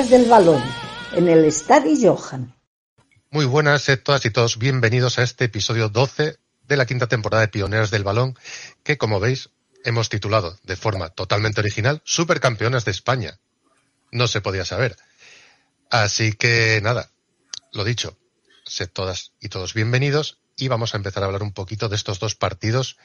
Pioneras del Balón en el Estadio Johan. Muy buenas a todas y todos, bienvenidos a este episodio 12 de la quinta temporada de Pioneras del Balón, que como veis hemos titulado de forma totalmente original Supercampeonas de España. No se podía saber. Así que nada, lo dicho, sed todas y todos bienvenidos y vamos a empezar a hablar un poquito de estos dos partidos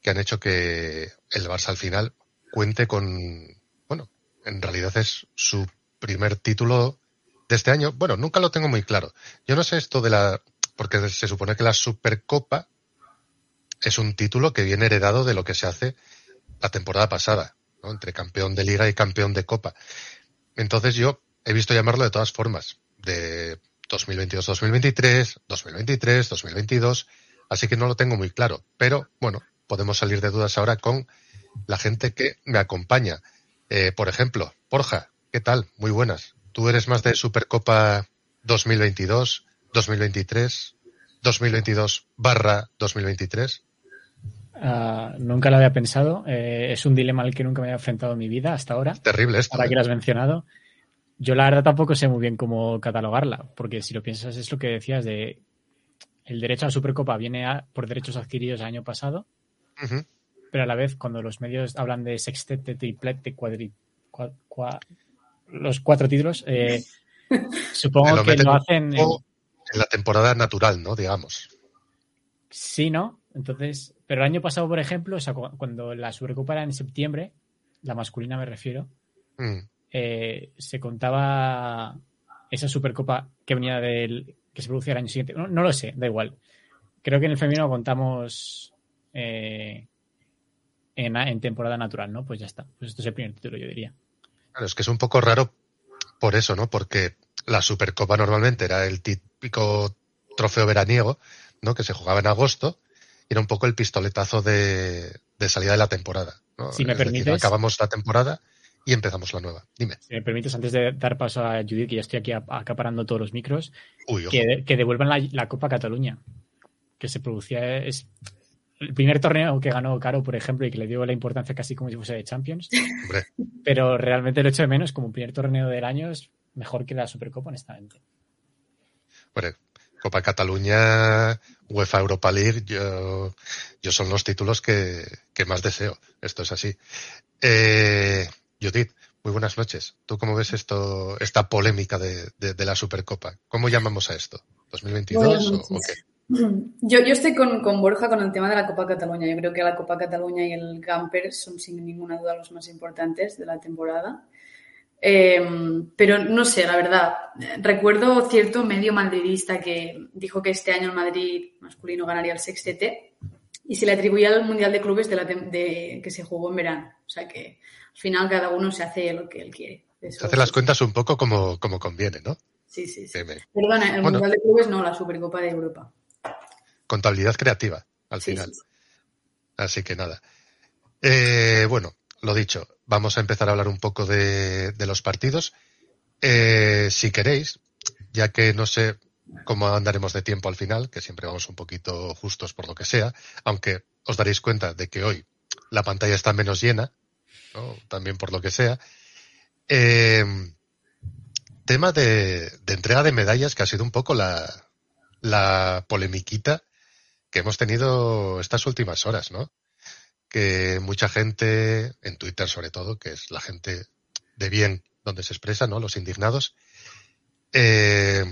que han hecho que el Barça al final cuente con, bueno, en realidad es su primer título de este año. Bueno, nunca lo tengo muy claro. Yo no sé esto de la, porque se supone que la Supercopa es un título que viene heredado de lo que se hace la temporada pasada, entre campeón de liga y campeón de copa. Entonces yo he visto llamarlo de todas formas, de 2022-2023, 2023-2022, así que no lo tengo muy claro. Pero bueno, podemos salir de dudas ahora con la gente que me acompaña. Eh, por ejemplo, Borja, ¿qué tal? Muy buenas. ¿Tú eres más de Supercopa 2022, 2023, 2022 barra 2023? Uh, nunca lo había pensado. Eh, es un dilema al que nunca me había enfrentado en mi vida hasta ahora. Terrible esto. Ahora ¿eh? que lo has mencionado. Yo la verdad tampoco sé muy bien cómo catalogarla, porque si lo piensas es lo que decías de el derecho a la Supercopa viene a, por derechos adquiridos el año pasado, Uh -huh. pero a la vez cuando los medios hablan de sextete, triplete, cuadri, cua, cua, los cuatro títulos, eh, supongo lo que lo hacen en la temporada natural, ¿no? Digamos. Sí, ¿no? Entonces, pero el año pasado, por ejemplo, o sea, cu- cuando la Supercopa era en septiembre, la masculina me refiero, Mm. eh, se contaba esa Supercopa que venía del que se producía el año siguiente. No, no lo sé, da igual. Creo que en el femenino contamos eh, en, en temporada natural, ¿no? Pues ya está. Pues esto es el primer título, yo diría. Claro, es que es un poco raro por eso, ¿no? Porque la Supercopa normalmente era el típico trofeo veraniego, ¿no? Que se jugaba en agosto y era un poco el pistoletazo de, de salida de la temporada, ¿no? Si me Es decir, permites. acabamos la temporada y empezamos la nueva. Dime. Si me permites, antes de dar paso a Judith, que ya estoy aquí ap- acaparando todos los micros, Uy, que, que devuelvan la, la Copa Cataluña, que se producía. Es el primer torneo que ganó Caro, por ejemplo, y que le dio la importancia casi como si fuese de Champions. Hombre, Pero realmente lo echo de menos como primer torneo del año es mejor que la Supercopa, honestamente. hombre, Copa Cataluña, UEFA Europa League, yo, yo son los títulos que, que más deseo. Esto es así. Eh, Judith, muy buenas noches. ¿Tú cómo ves esto, esta polémica de, de, de la Supercopa? ¿Cómo llamamos a esto? ¿2022 Buenas o, o qué? Yo, yo estoy con, con Borja con el tema de la Copa Cataluña. Yo creo que la Copa Cataluña y el Camper son sin ninguna duda los más importantes de la temporada. Eh, pero no sé, la verdad. Recuerdo cierto medio madridista que dijo que este año el Madrid masculino ganaría el sextete y se le atribuía al Mundial de Clubes de la de- que se jugó en verano. O sea que al final cada uno se hace lo que él quiere. Eso- Se hace las cuentas un poco como, como conviene, ¿no? Sí, sí, sí. Perdona, el Bueno. Mundial de Clubes no, la Supercopa de Europa. Contabilidad creativa, al Sí, final. sí, sí. Así que nada. Eh, bueno, lo dicho, vamos a empezar a hablar un poco de, de los partidos. Eh, si queréis, ya que no sé cómo andaremos de tiempo al final, que siempre vamos un poquito justos por lo que sea, aunque os daréis cuenta de que hoy la pantalla está menos llena, ¿no? también por lo que sea. Eh, tema de, de entrega de medallas, que ha sido un poco la, la polemiquita que hemos tenido estas últimas horas, ¿no? Que mucha gente, en Twitter sobre todo, que es la gente de bien donde se expresa, ¿no? Los indignados, eh,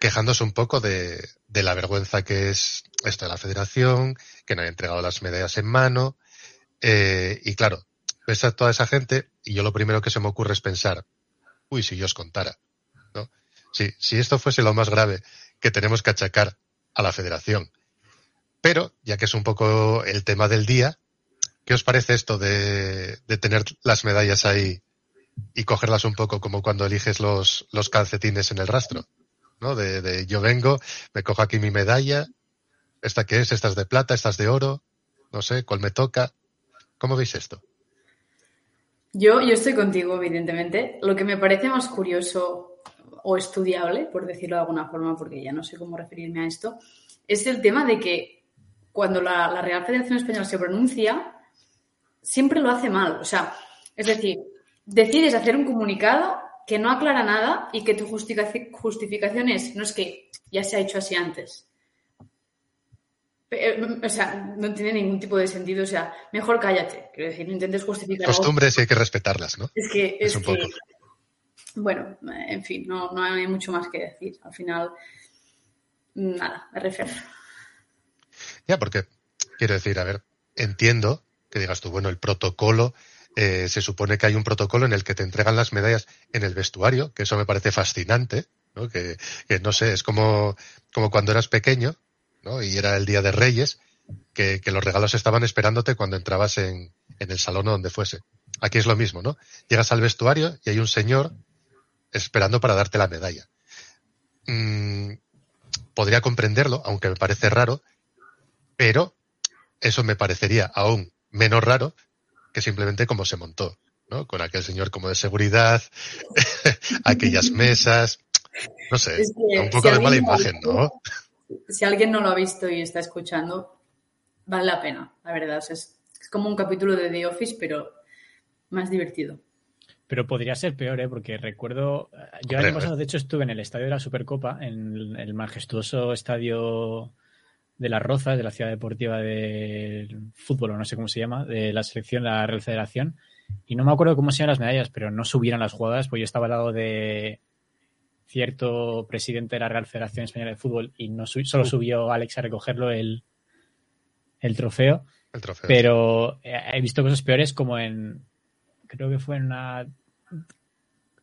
quejándose un poco de, la vergüenza que es esto de la federación, que no haya entregado las medallas en mano, eh, y claro, ves a toda esa gente y yo lo primero que se me ocurre es pensar, uy, si yo os contara, ¿no? Si, si esto fuese lo más grave que tenemos que achacar a la federación. Pero, ya que es un poco el tema del día, ¿qué os parece esto de, tener las medallas ahí y cogerlas un poco como cuando eliges los, calcetines en el rastro? ¿No? De, yo vengo, me cojo aquí mi medalla, ¿esta qué es? ¿Esta es de plata? ¿Esta es de oro? No sé, ¿cuál me toca? ¿Cómo veis esto? Yo, yo estoy contigo, evidentemente. Lo que me parece más curioso o estudiable, por decirlo de alguna forma, porque ya no sé cómo referirme a esto, es el tema de que cuando la, la Real Federación Española se pronuncia, siempre lo hace mal. O sea, es decir, decides hacer un comunicado que no aclara nada y que tu justificaci- justificación es, no es que ya se ha hecho así antes. Eh, O sea, no tiene ningún tipo de sentido. O sea, mejor cállate. Quiero decir, no intentes justificar algo Costumbres y hay que respetarlas, ¿no? es que, Es es un que, poco. bueno, en fin, no, no hay mucho más que decir. Al final, nada, me refiero. Ya, porque quiero decir, a ver, entiendo que digas tú, bueno, el protocolo, eh, se supone que hay un protocolo en el que te entregan las medallas en el vestuario, que eso me parece fascinante, ¿no? Que, que no sé, es como, como cuando eras pequeño, ¿no? Y era el Día de Reyes, que, que los regalos estaban esperándote cuando entrabas en, en el salón o donde fuese. Aquí es lo mismo, ¿no? Llegas al vestuario y hay un señor esperando para darte la medalla. Mm, podría comprenderlo, aunque me parece raro, pero eso me parecería aún menos raro que simplemente como se montó, ¿no? Con aquel señor como de seguridad, aquellas mesas, no sé, Es que un poco si de mala alguien no lo imagen, ha ¿no? Si alguien no lo ha visto y está escuchando, vale la pena, la verdad. O sea, es, es como un capítulo de The Office, pero más divertido. Pero podría ser peor, ¿eh? Porque recuerdo. Yo el año pasado, de hecho, estuve en el estadio de la Supercopa, en el majestuoso estadio de las Rozas, de la ciudad deportiva del fútbol, o no sé cómo se llama, de la selección, la Real Federación. Y no me acuerdo cómo se llaman las medallas, pero no subieron las jugadas, pues yo estaba al lado de cierto presidente de la Real Federación Española de Fútbol y no solo subió Alex a recogerlo el, el trofeo. El trofeo. Pero eh, he visto cosas peores como en. Creo que fue en una.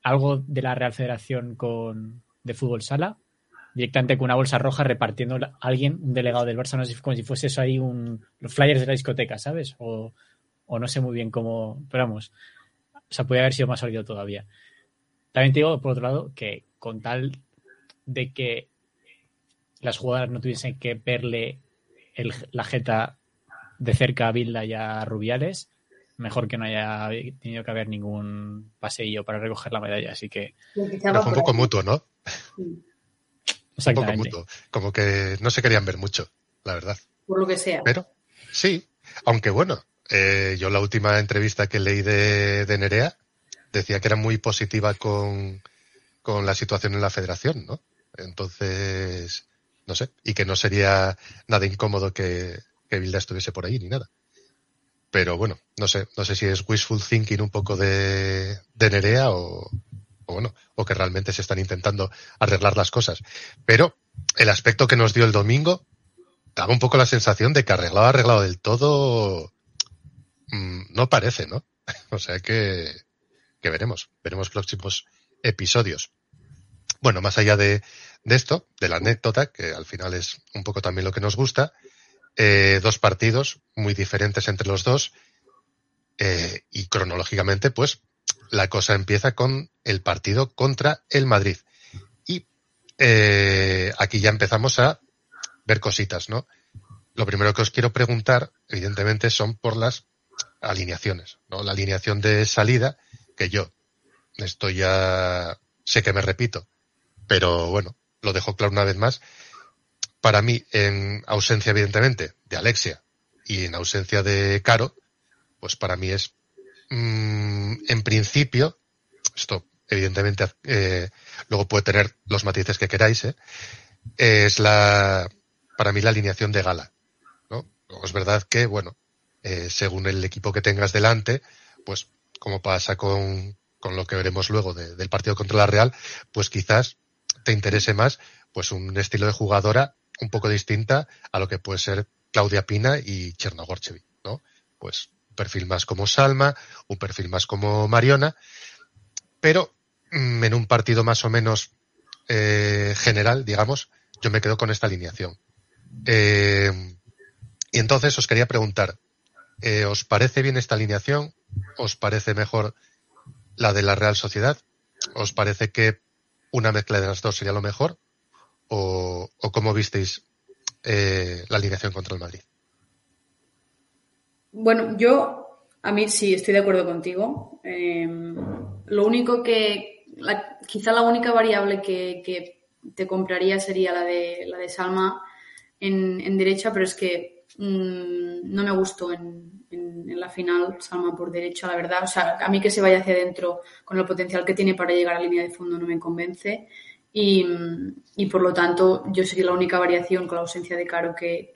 Algo de la Real Federación con de fútbol sala. Directamente con una bolsa roja repartiendo a alguien, un delegado del Barça, no sé, como si fuese eso ahí un. Los flyers de la discoteca, ¿sabes? O, o no sé muy bien cómo. Pero vamos. O sea, podría haber sido más sólido todavía. También te digo, por otro lado, que con tal de que las jugadoras no tuviesen que verle el- la jeta de cerca a Bilda y a Rubiales, mejor que no haya tenido que haber ningún paseillo para recoger la medalla. Así que, Pero fue un poco mutuo, ¿no? Sí, Un poco mutuo. Como que no se querían ver mucho, la verdad. Por lo que sea. Pero sí, aunque bueno, eh, yo la última entrevista que leí de, de Nerea decía que era muy positiva con, con la situación en la federación, ¿no? Entonces, no sé, y que no sería nada incómodo que, que Bilda estuviese por ahí ni nada. Pero bueno, no sé, no sé si es wishful thinking un poco de, de Nerea o, o bueno, o que realmente se están intentando arreglar las cosas. Pero el aspecto que nos dio el domingo daba un poco la sensación de que arreglado, arreglado del todo, mm, no parece, ¿no? o sea que, que veremos, veremos próximos episodios. Bueno, más allá de, de esto, de la anécdota, que al final es un poco también lo que nos gusta, eh, dos partidos muy diferentes entre los dos, eh, y cronológicamente, pues, la cosa empieza con el partido contra el Madrid. Y eh, aquí ya empezamos a ver cositas, ¿no? Lo primero que os quiero preguntar, evidentemente, son por las alineaciones, ¿no? La alineación de salida, que yo, esto ya sé que me repito, pero bueno, lo dejo claro una vez más. Para mí, en ausencia, evidentemente, de Alexia y en ausencia de Caro, pues para mí es, mm, en principio, esto evidentemente eh, luego puede tener los matices que queráis, ¿eh? es la, para mí la alineación de gala. ¿no? Es verdad que, bueno, eh, según el equipo que tengas delante, pues como pasa con, con lo que veremos luego de- del partido contra la Real, pues quizás te interese más pues un estilo de jugadora un poco distinta a lo que puede ser Claudia Pina y Chernogorchevi, ¿no? Pues perfil más como Salma, un perfil más como Mariona, pero mm, en un partido más o menos eh, general, digamos, yo me quedo con esta alineación. Eh, y entonces os quería preguntar, Eh, ¿Os parece bien esta alineación? ¿Os parece mejor la de la Real Sociedad? ¿Os parece que una mezcla de las dos sería lo mejor? ¿O, o cómo visteis la alineación contra el Madrid? Bueno, yo a mí sí estoy de acuerdo contigo. Eh, lo único que, la- quizá la única variable que, te compraría sería la de, la de Salma en, en derecha, pero es que mm, no me gustó en, en- la final Salma por derecha, la verdad. O sea, a mí que se vaya hacia adentro con el potencial que tiene para llegar a línea de fondo no me convence. Y, y por lo tanto, yo sería la única variación con la ausencia de Caro que,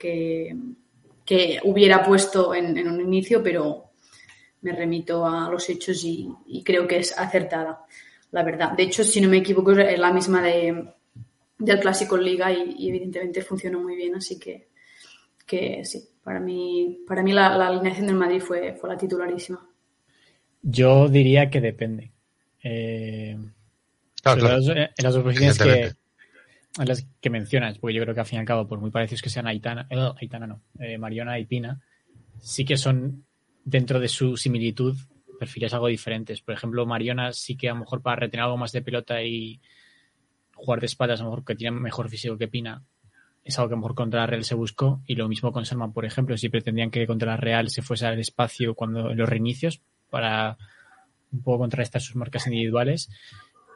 que hubiera puesto en, en un inicio, pero me remito a los hechos y, y creo que es acertada, la verdad. De hecho, si no me equivoco, es la misma de, del Clásico en Liga y, y evidentemente funcionó muy bien, así que, que sí, para mí, para mí la, la alineación del Madrid fue, fue la titularísima. Yo diría que depende. Eh, Claro, en las dos posiciones que, En las que mencionas, porque yo creo que al fin y al cabo, por muy parecidos que sean Aitana, eh, Aitana no, eh, Mariona y Pina, sí que son dentro de su similitud perfiles algo diferentes. Por ejemplo, Mariona sí que a lo mejor para retener algo más de pelota y jugar de espaldas, a lo mejor que tiene mejor físico que Pina, es algo que a lo mejor contra la Real se buscó. Y lo mismo con Salman, por ejemplo, si pretendían que contra la Real se fuese al espacio cuando en los reinicios para un poco contrarrestar sus marcas individuales,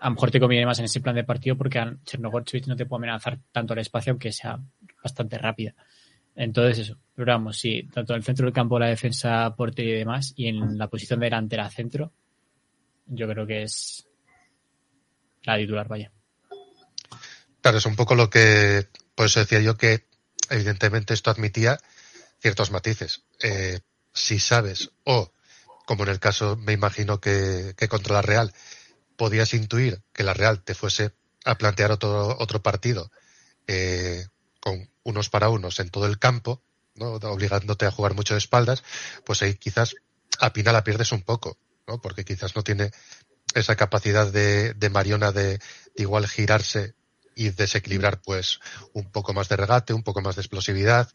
a lo mejor te conviene más en ese plan de partido porque Chernogorchevich no te puede amenazar tanto al espacio aunque sea bastante rápida. Entonces eso, pero vamos, sí, tanto en el centro del campo, la defensa, portería y demás, y en la posición de delantera centro, yo creo que es la titular, vaya. Claro, es un poco lo que, por eso decía yo que evidentemente esto admitía ciertos matices. Eh, si sabes, o como en el caso me imagino que, que contra la Real, podías intuir que la Real te fuese a plantear otro, otro partido eh, con unos para unos en todo el campo, ¿no? obligándote a jugar mucho de espaldas, pues ahí quizás a Pina la pierdes un poco, ¿no? porque quizás no tiene esa capacidad de, de Mariona de, igual girarse y desequilibrar pues un poco más de regate, un poco más de explosividad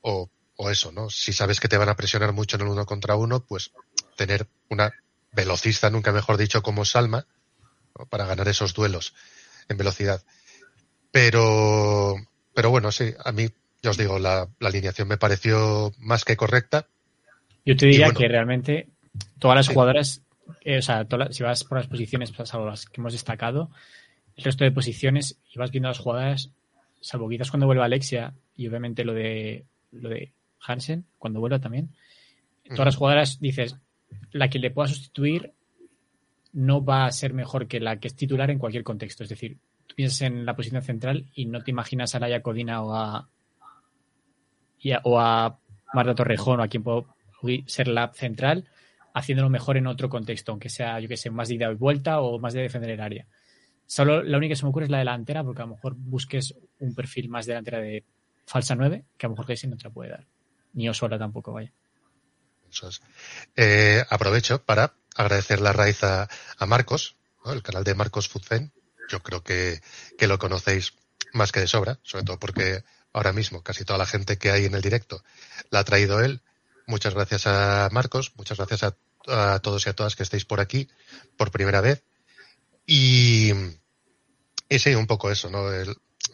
o, o eso, ¿no? Si sabes que te van a presionar mucho en el uno contra uno, pues tener una velocista, nunca mejor dicho, como Salma, ¿no? para ganar esos duelos en velocidad. Pero, pero bueno, sí, a mí, ya os digo, la, la alineación me pareció más que correcta. Yo te diría bueno. que realmente todas las Sí. jugadoras, eh, o sea, todas las- si vas por las posiciones, pues, salvo las que hemos destacado, el resto de posiciones y vas viendo las jugadas, salvo quizás cuando vuelva Alexia y obviamente lo de lo de Hansen, cuando vuelva también, todas las jugadoras dices, la que le pueda sustituir no va a ser mejor que la que es titular en cualquier contexto. Es decir, tú piensas en la posición central y no te imaginas a Laia Codina o a, o a Marta Torrejón o a quien pueda ser la central haciéndolo mejor en otro contexto, aunque sea, yo que sé, más de ida y vuelta o más de defender el área. Solo la única que se me ocurre es la delantera, porque a lo mejor busques un perfil más delantera de falsa 9, que a lo mejor Casey no te la puede dar. Ni Osola tampoco, vaya. Eh, aprovecho para agradecer la raíz a, Marcos, el canal de Marcos Fudfen. Yo creo que, que lo conocéis más que de sobra, sobre todo porque ahora mismo casi toda la gente que hay en el directo la ha traído él. Muchas gracias a Marcos, muchas gracias a, todos y a todas que estéis por aquí por primera vez. Y, y sí, un poco eso, ¿no?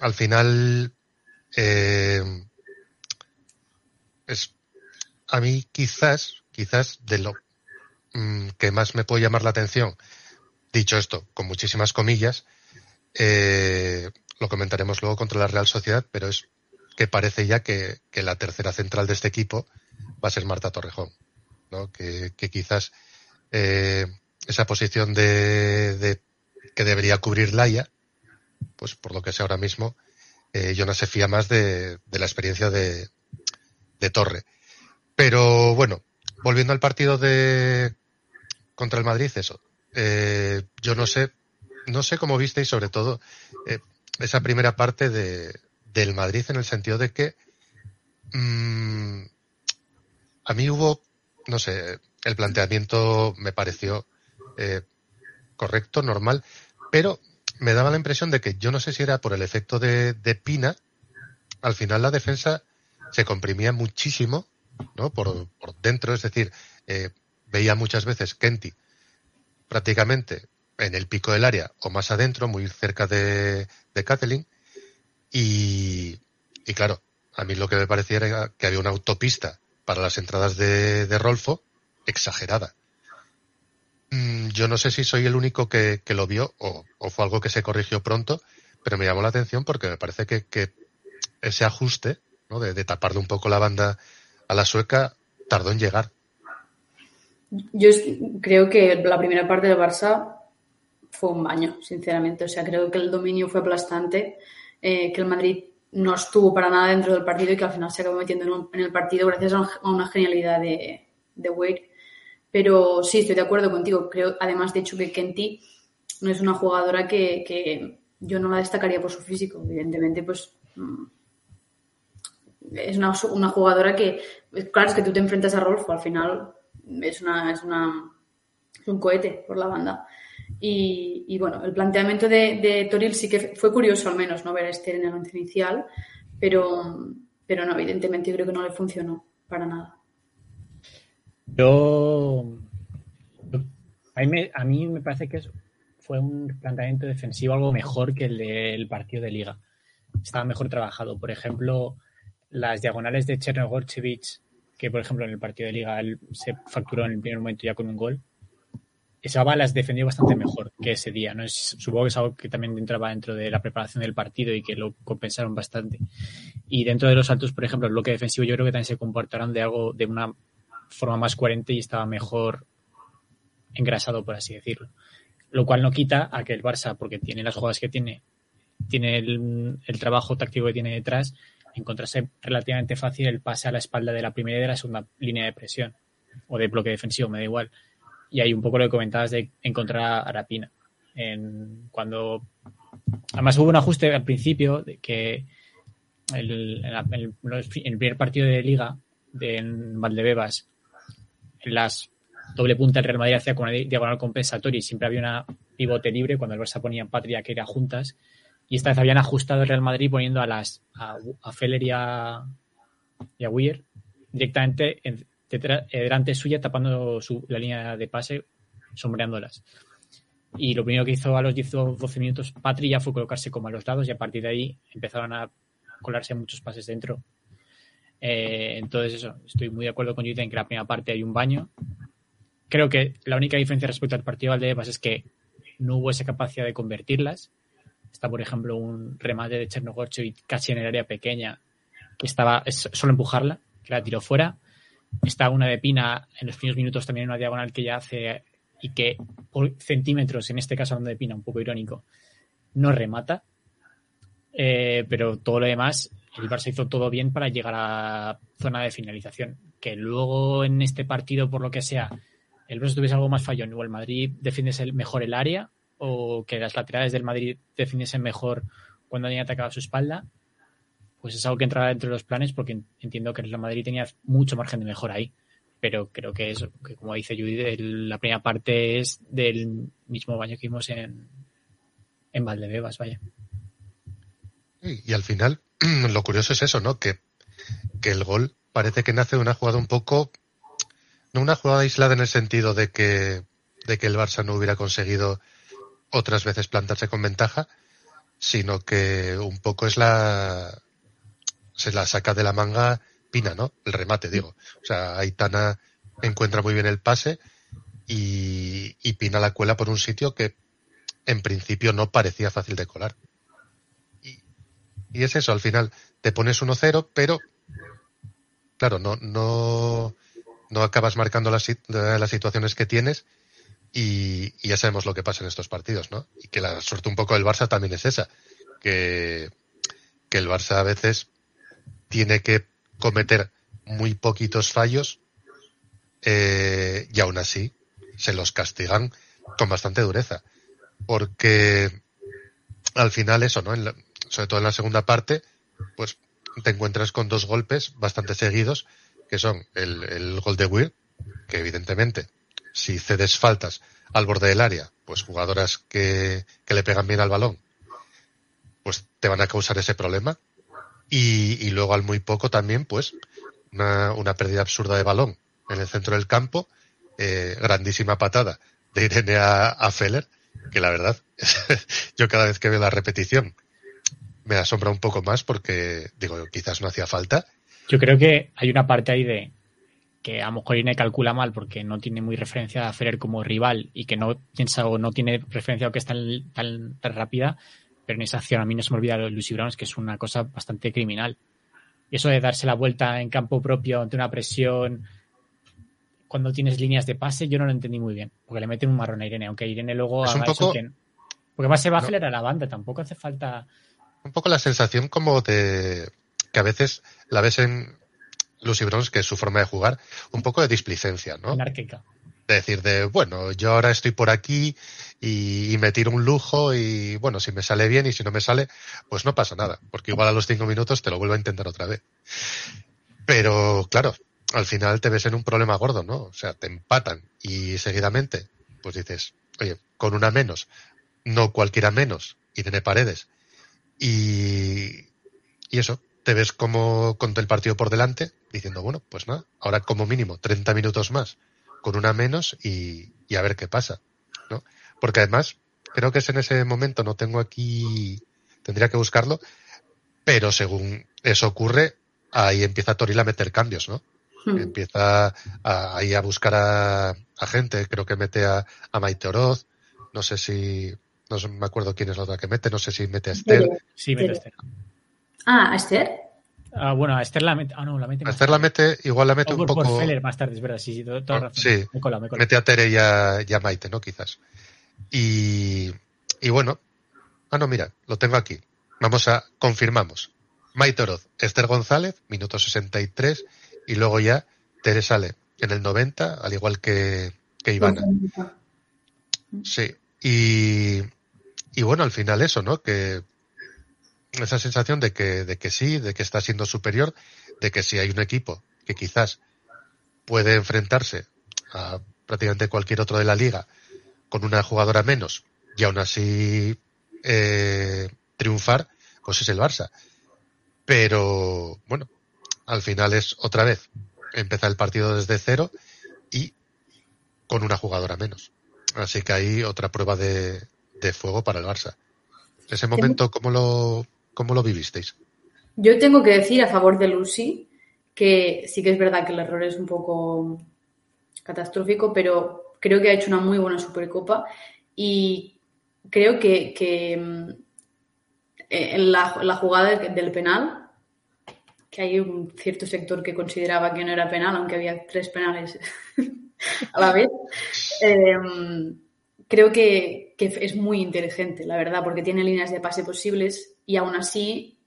Al final, eh, es a mí quizás, quizás de lo mm, que más me puede llamar la atención, dicho esto, con muchísimas comillas, eh, lo comentaremos luego contra la Real Sociedad, pero es que parece ya que, la tercera central de este equipo va a ser Marta Torrejón, ¿no? Que, quizás eh, esa posición de, de que debería cubrir Laia, pues por lo que sé ahora mismo, eh, Jonas se fía más de, de la experiencia de, de Torre. Pero bueno, volviendo al partido de contra el Madrid, eso. Eh, yo no sé, no sé cómo visteis sobre todo eh, esa primera parte de, del Madrid en el sentido de que mm, a mí hubo, no sé, el planteamiento me pareció eh, correcto, normal, pero me daba la impresión de que yo no sé si era por el efecto de, de Pina, al final la defensa se comprimía muchísimo ¿no? Por, dentro, es decir, eh, veía muchas veces Kenty prácticamente en el pico del área o más adentro, muy cerca de, de Kathleen. Y, y claro, a mí lo que me parecía era que había una autopista para las entradas de, de Rolfo exagerada. Mm, yo no sé si soy el único que, que lo vio o, o, fue algo que se corrigió pronto, pero me llamó la atención porque me parece que, que ese ajuste ¿no? de, de un poco la banda a la sueca tardó en llegar. Yo creo que la primera parte del Barça fue un baño, sinceramente. O sea, creo que el dominio fue aplastante, eh, que el Madrid no estuvo para nada dentro del partido y que al final se acabó metiendo en, en el partido gracias a, una genialidad de, de Wade. Pero sí, estoy de acuerdo contigo. Creo, además, de hecho, que Kenty no es una jugadora que, que yo no la destacaría por su físico. Evidentemente, pues mm, es una, una, jugadora que, claro, es que tú te enfrentas a Rolfo, al final es una, es una un cohete por la banda. Y, y bueno, el planteamiento de, Toril sí que fue curioso al menos, ¿no? Ver a Esther en el once inicial, pero, pero no, evidentemente yo creo que no le funcionó para nada. Yo, a mí me, a mí me parece que fue un planteamiento defensivo algo mejor que el del partido de liga. Estaba mejor trabajado. Por ejemplo, las diagonales de Chernogorchevich, que por ejemplo en el partido de liga él se facturó en el primer momento ya con un gol, esa bala las defendió bastante mejor que ese día. ¿no? Es, supongo que es algo que también entraba dentro de la preparación del partido y que lo compensaron bastante. Y dentro de los saltos, por ejemplo, el bloque defensivo yo creo que también se comportaron de algo, de una forma más coherente y estaba mejor engrasado, por así decirlo. Lo cual no quita a que el Barça, porque tiene las jugadas que tiene, tiene el, el trabajo táctico que tiene detrás, encontrase relativamente fácil el pase a la espalda de la primera y de la segunda línea de presión o de bloque defensivo, me da igual y hay un poco lo que comentabas de encontrar a Rapina. En, cuando además hubo un ajuste al principio de que el, el, el, el primer partido de liga de en Valdebebas en las doble punta el Real Madrid hacía con una diagonal compensatoria y siempre había una pivote libre cuando el Barça ponía en patria que era juntas y esta vez habían ajustado el Real Madrid poniendo a las a, Feller y a, y directamente en, delante suya tapando la línea de pase, sombreándolas. Y lo primero que hizo a los 10-12 minutos Patri ya fue colocarse como a los lados y a partir de ahí empezaron a colarse muchos pases dentro. Eh, entonces eso, estoy muy de acuerdo con Jutta en que la primera parte hay un baño. Creo que la única diferencia respecto al partido de Valdebebas es que no hubo esa capacidad de convertirlas. Está, por ejemplo, un remate de Chernogorcho casi en el área pequeña que estaba es solo empujarla, que la tiró fuera está una de Pina en los primeros minutos también en una diagonal que ya hace y que por centímetros, en este caso hablando de Pina, un poco irónico, no remata. Eh, pero todo lo demás, el Barça hizo todo bien para llegar a zona de finalización. Que luego en este partido, por lo que sea, el Barça tuviese algo más fallón o el Madrid defiende mejor el área o que las laterales del Madrid definiesen mejor cuando alguien atacaba su espalda, pues es algo que entrará dentro de los planes porque entiendo que el Madrid tenía mucho margen de mejora ahí. Pero creo que eso, que como dice Judy, la primera parte es del mismo baño que vimos en, en Valdebebas, vaya. Y al final, lo curioso es eso, ¿no? Que, que el gol parece que nace de una jugada un poco, no una jugada aislada en el sentido de que, de que el Barça no hubiera conseguido otras veces plantarse con ventaja, sino que un poco es la, se la saca de la manga Pina, ¿no? El remate, digo. O sea, Aitana encuentra muy bien el pase y, Pina la cuela por un sitio que en principio no parecía fácil de colar. Y, y es eso, al final te pones 1-0, pero claro, no, no, no acabas marcando las, las situaciones que tienes y, ya sabemos lo que pasa en estos partidos, ¿no? Y que la suerte un poco del Barça también es esa, que, que el Barça a veces tiene que cometer muy poquitos fallos eh, y aún así se los castigan con bastante dureza. Porque al final eso, ¿no? La, sobre todo en la segunda parte, pues te encuentras con dos golpes bastante seguidos, que son el, el gol de Will, que evidentemente, si cedes faltas al borde del área, pues jugadoras que, que le pegan bien al balón, pues te van a causar ese problema, y, y, luego al muy poco también, pues, una, una pérdida absurda de balón en el centro del campo, eh, grandísima patada de Irene a, a Feller, que la verdad, yo cada vez que veo la repetición me asombra un poco más porque, digo, quizás no hacía falta. Yo creo que hay una parte ahí de que a lo mejor Irene calcula mal porque no tiene muy referencia a Feller como rival y que no piensa o no tiene referencia lo que es tan, tan, tan rápida, pero en esa acción a mí no se me olvida lo de Lucy Browns, que es una cosa bastante criminal. Y eso de darse la vuelta en campo propio ante una presión cuando tienes líneas de pase, yo no lo entendí muy bien, porque le meten un marrón a Irene, aunque Irene luego haga poco- eso que- Porque más se va a No. acelerar a la banda, tampoco hace falta... Un poco la sensación como de que a veces la ves en Lucy Bronze, que es su forma de jugar, un poco de displicencia, ¿no? anárquica. De decir de, bueno, yo ahora estoy por aquí y, y me tiro un lujo y, bueno, si me sale bien y si no me sale, pues no pasa nada, porque igual a los cinco minutos te lo vuelvo a intentar otra vez. Pero, claro, al final te ves en un problema gordo, ¿no? O sea, te empatan y seguidamente, pues dices, oye, con una menos, no cualquiera menos, Irene Paredes. Y, y eso, te ves como con el partido por delante, diciendo, bueno, pues nada, ahora como mínimo 30 minutos más con una menos y, y a ver qué pasa, ¿no? Porque además, creo que es en ese momento, no tengo aquí, tendría que buscarlo, pero según eso ocurre, ahí empieza Toril a meter cambios, ¿no? Hmm. Empieza a- ahí a buscar a, a gente, creo que mete a, a Maite Oroz, no sé si, no sé- me acuerdo quién es la otra que mete, no sé si mete a Esther. Pero- Sí, mete a Esther. Ah, ¿a Esther? Ah, bueno, a Esther la mete... Ah, no, la mete A Esther la mete, igual la mete O un por, por poco, Feller más tarde, es verdad, sí, sí, toda Ah, razón. sí. Me cola, me cola. mete a Tere y a, y a Maite, ¿no? Quizás. Y, y bueno, ah, no, mira, lo tengo aquí. Vamos a, confirmamos. Maite Oroz, Esther González, minuto 63, y luego ya Tere sale en el 90, al igual que, que Ivana. Sí. Y, y bueno, al final eso, ¿no? Que esa sensación de que, de que sí, de que está siendo superior, de que si hay un equipo que quizás puede enfrentarse a prácticamente cualquier otro de la liga con una jugadora menos y aún así eh, triunfar, pues es el Barça. Pero bueno, al final es otra vez empezar el partido desde cero y con una jugadora menos. Así que hay otra prueba de, de fuego para el Barça. Ese momento, ¿cómo lo, cómo lo vivisteis? Yo tengo que decir a favor de Lucy que sí que es verdad que el error es un poco catastrófico, pero creo que ha hecho una muy buena Supercopa y creo que, mm, en la, en la jugada del penal, que hay un cierto sector que consideraba que no era penal, aunque había tres penales a la vez, eh, creo que es muy inteligente, la verdad, porque tiene líneas de pase posibles y aún así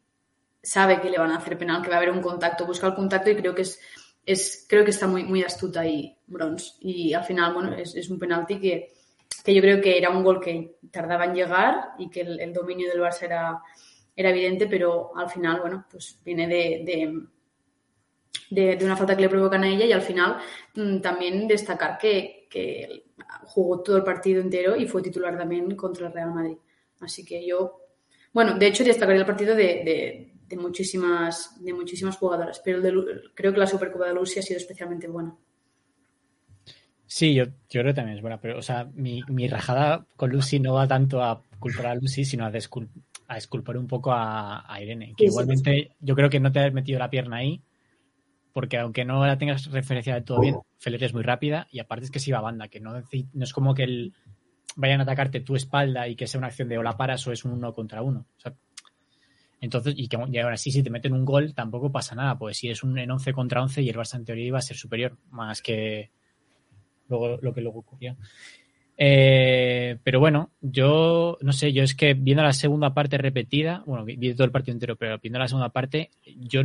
sabe que le van a hacer penal, que va a haber un contacto, busca el contacto y creo que es, es creo que está muy, muy astuta ahí Bronze. Y al final, bueno, es, es un penalti que, que, yo creo que era un gol que tardaba en llegar y que el, dominio del Barça era, era, evidente, pero al final, bueno, pues viene de, de, de, de una falta que le provocan a ella y al final mmm, también destacar que, que jugó todo el partido entero y fue titular también contra el Real Madrid. Así que yo, bueno, de hecho destacaría el partido de, de, de muchísimas, de muchísimas jugadoras, pero de, creo que la Supercopa de Lucy ha sido especialmente buena. Sí, yo, yo creo que también es buena, pero o sea, mi, mi rajada con Lucy no va tanto a culpar a Lucy, sino a, descul a esculpar un poco a, a Irene. Que sí, igualmente sí, sí. yo creo que no te has metido la pierna ahí, porque aunque no la tengas referencia de todo bien, Feller es muy rápida y aparte es que se iba a banda, que no, no es como que el, vayan a atacarte tu espalda y que sea una acción de o la paras o es un uno contra uno. Entonces, y que y ahora sí, si te meten un gol, tampoco pasa nada, pues si es un en 11 contra 11 y el Barça en teoría iba a ser superior, más que luego, lo que luego ocurrió. Eh, pero bueno, yo no sé, yo es que viendo la segunda parte repetida, bueno, vi todo el partido entero, pero viendo la segunda parte, yo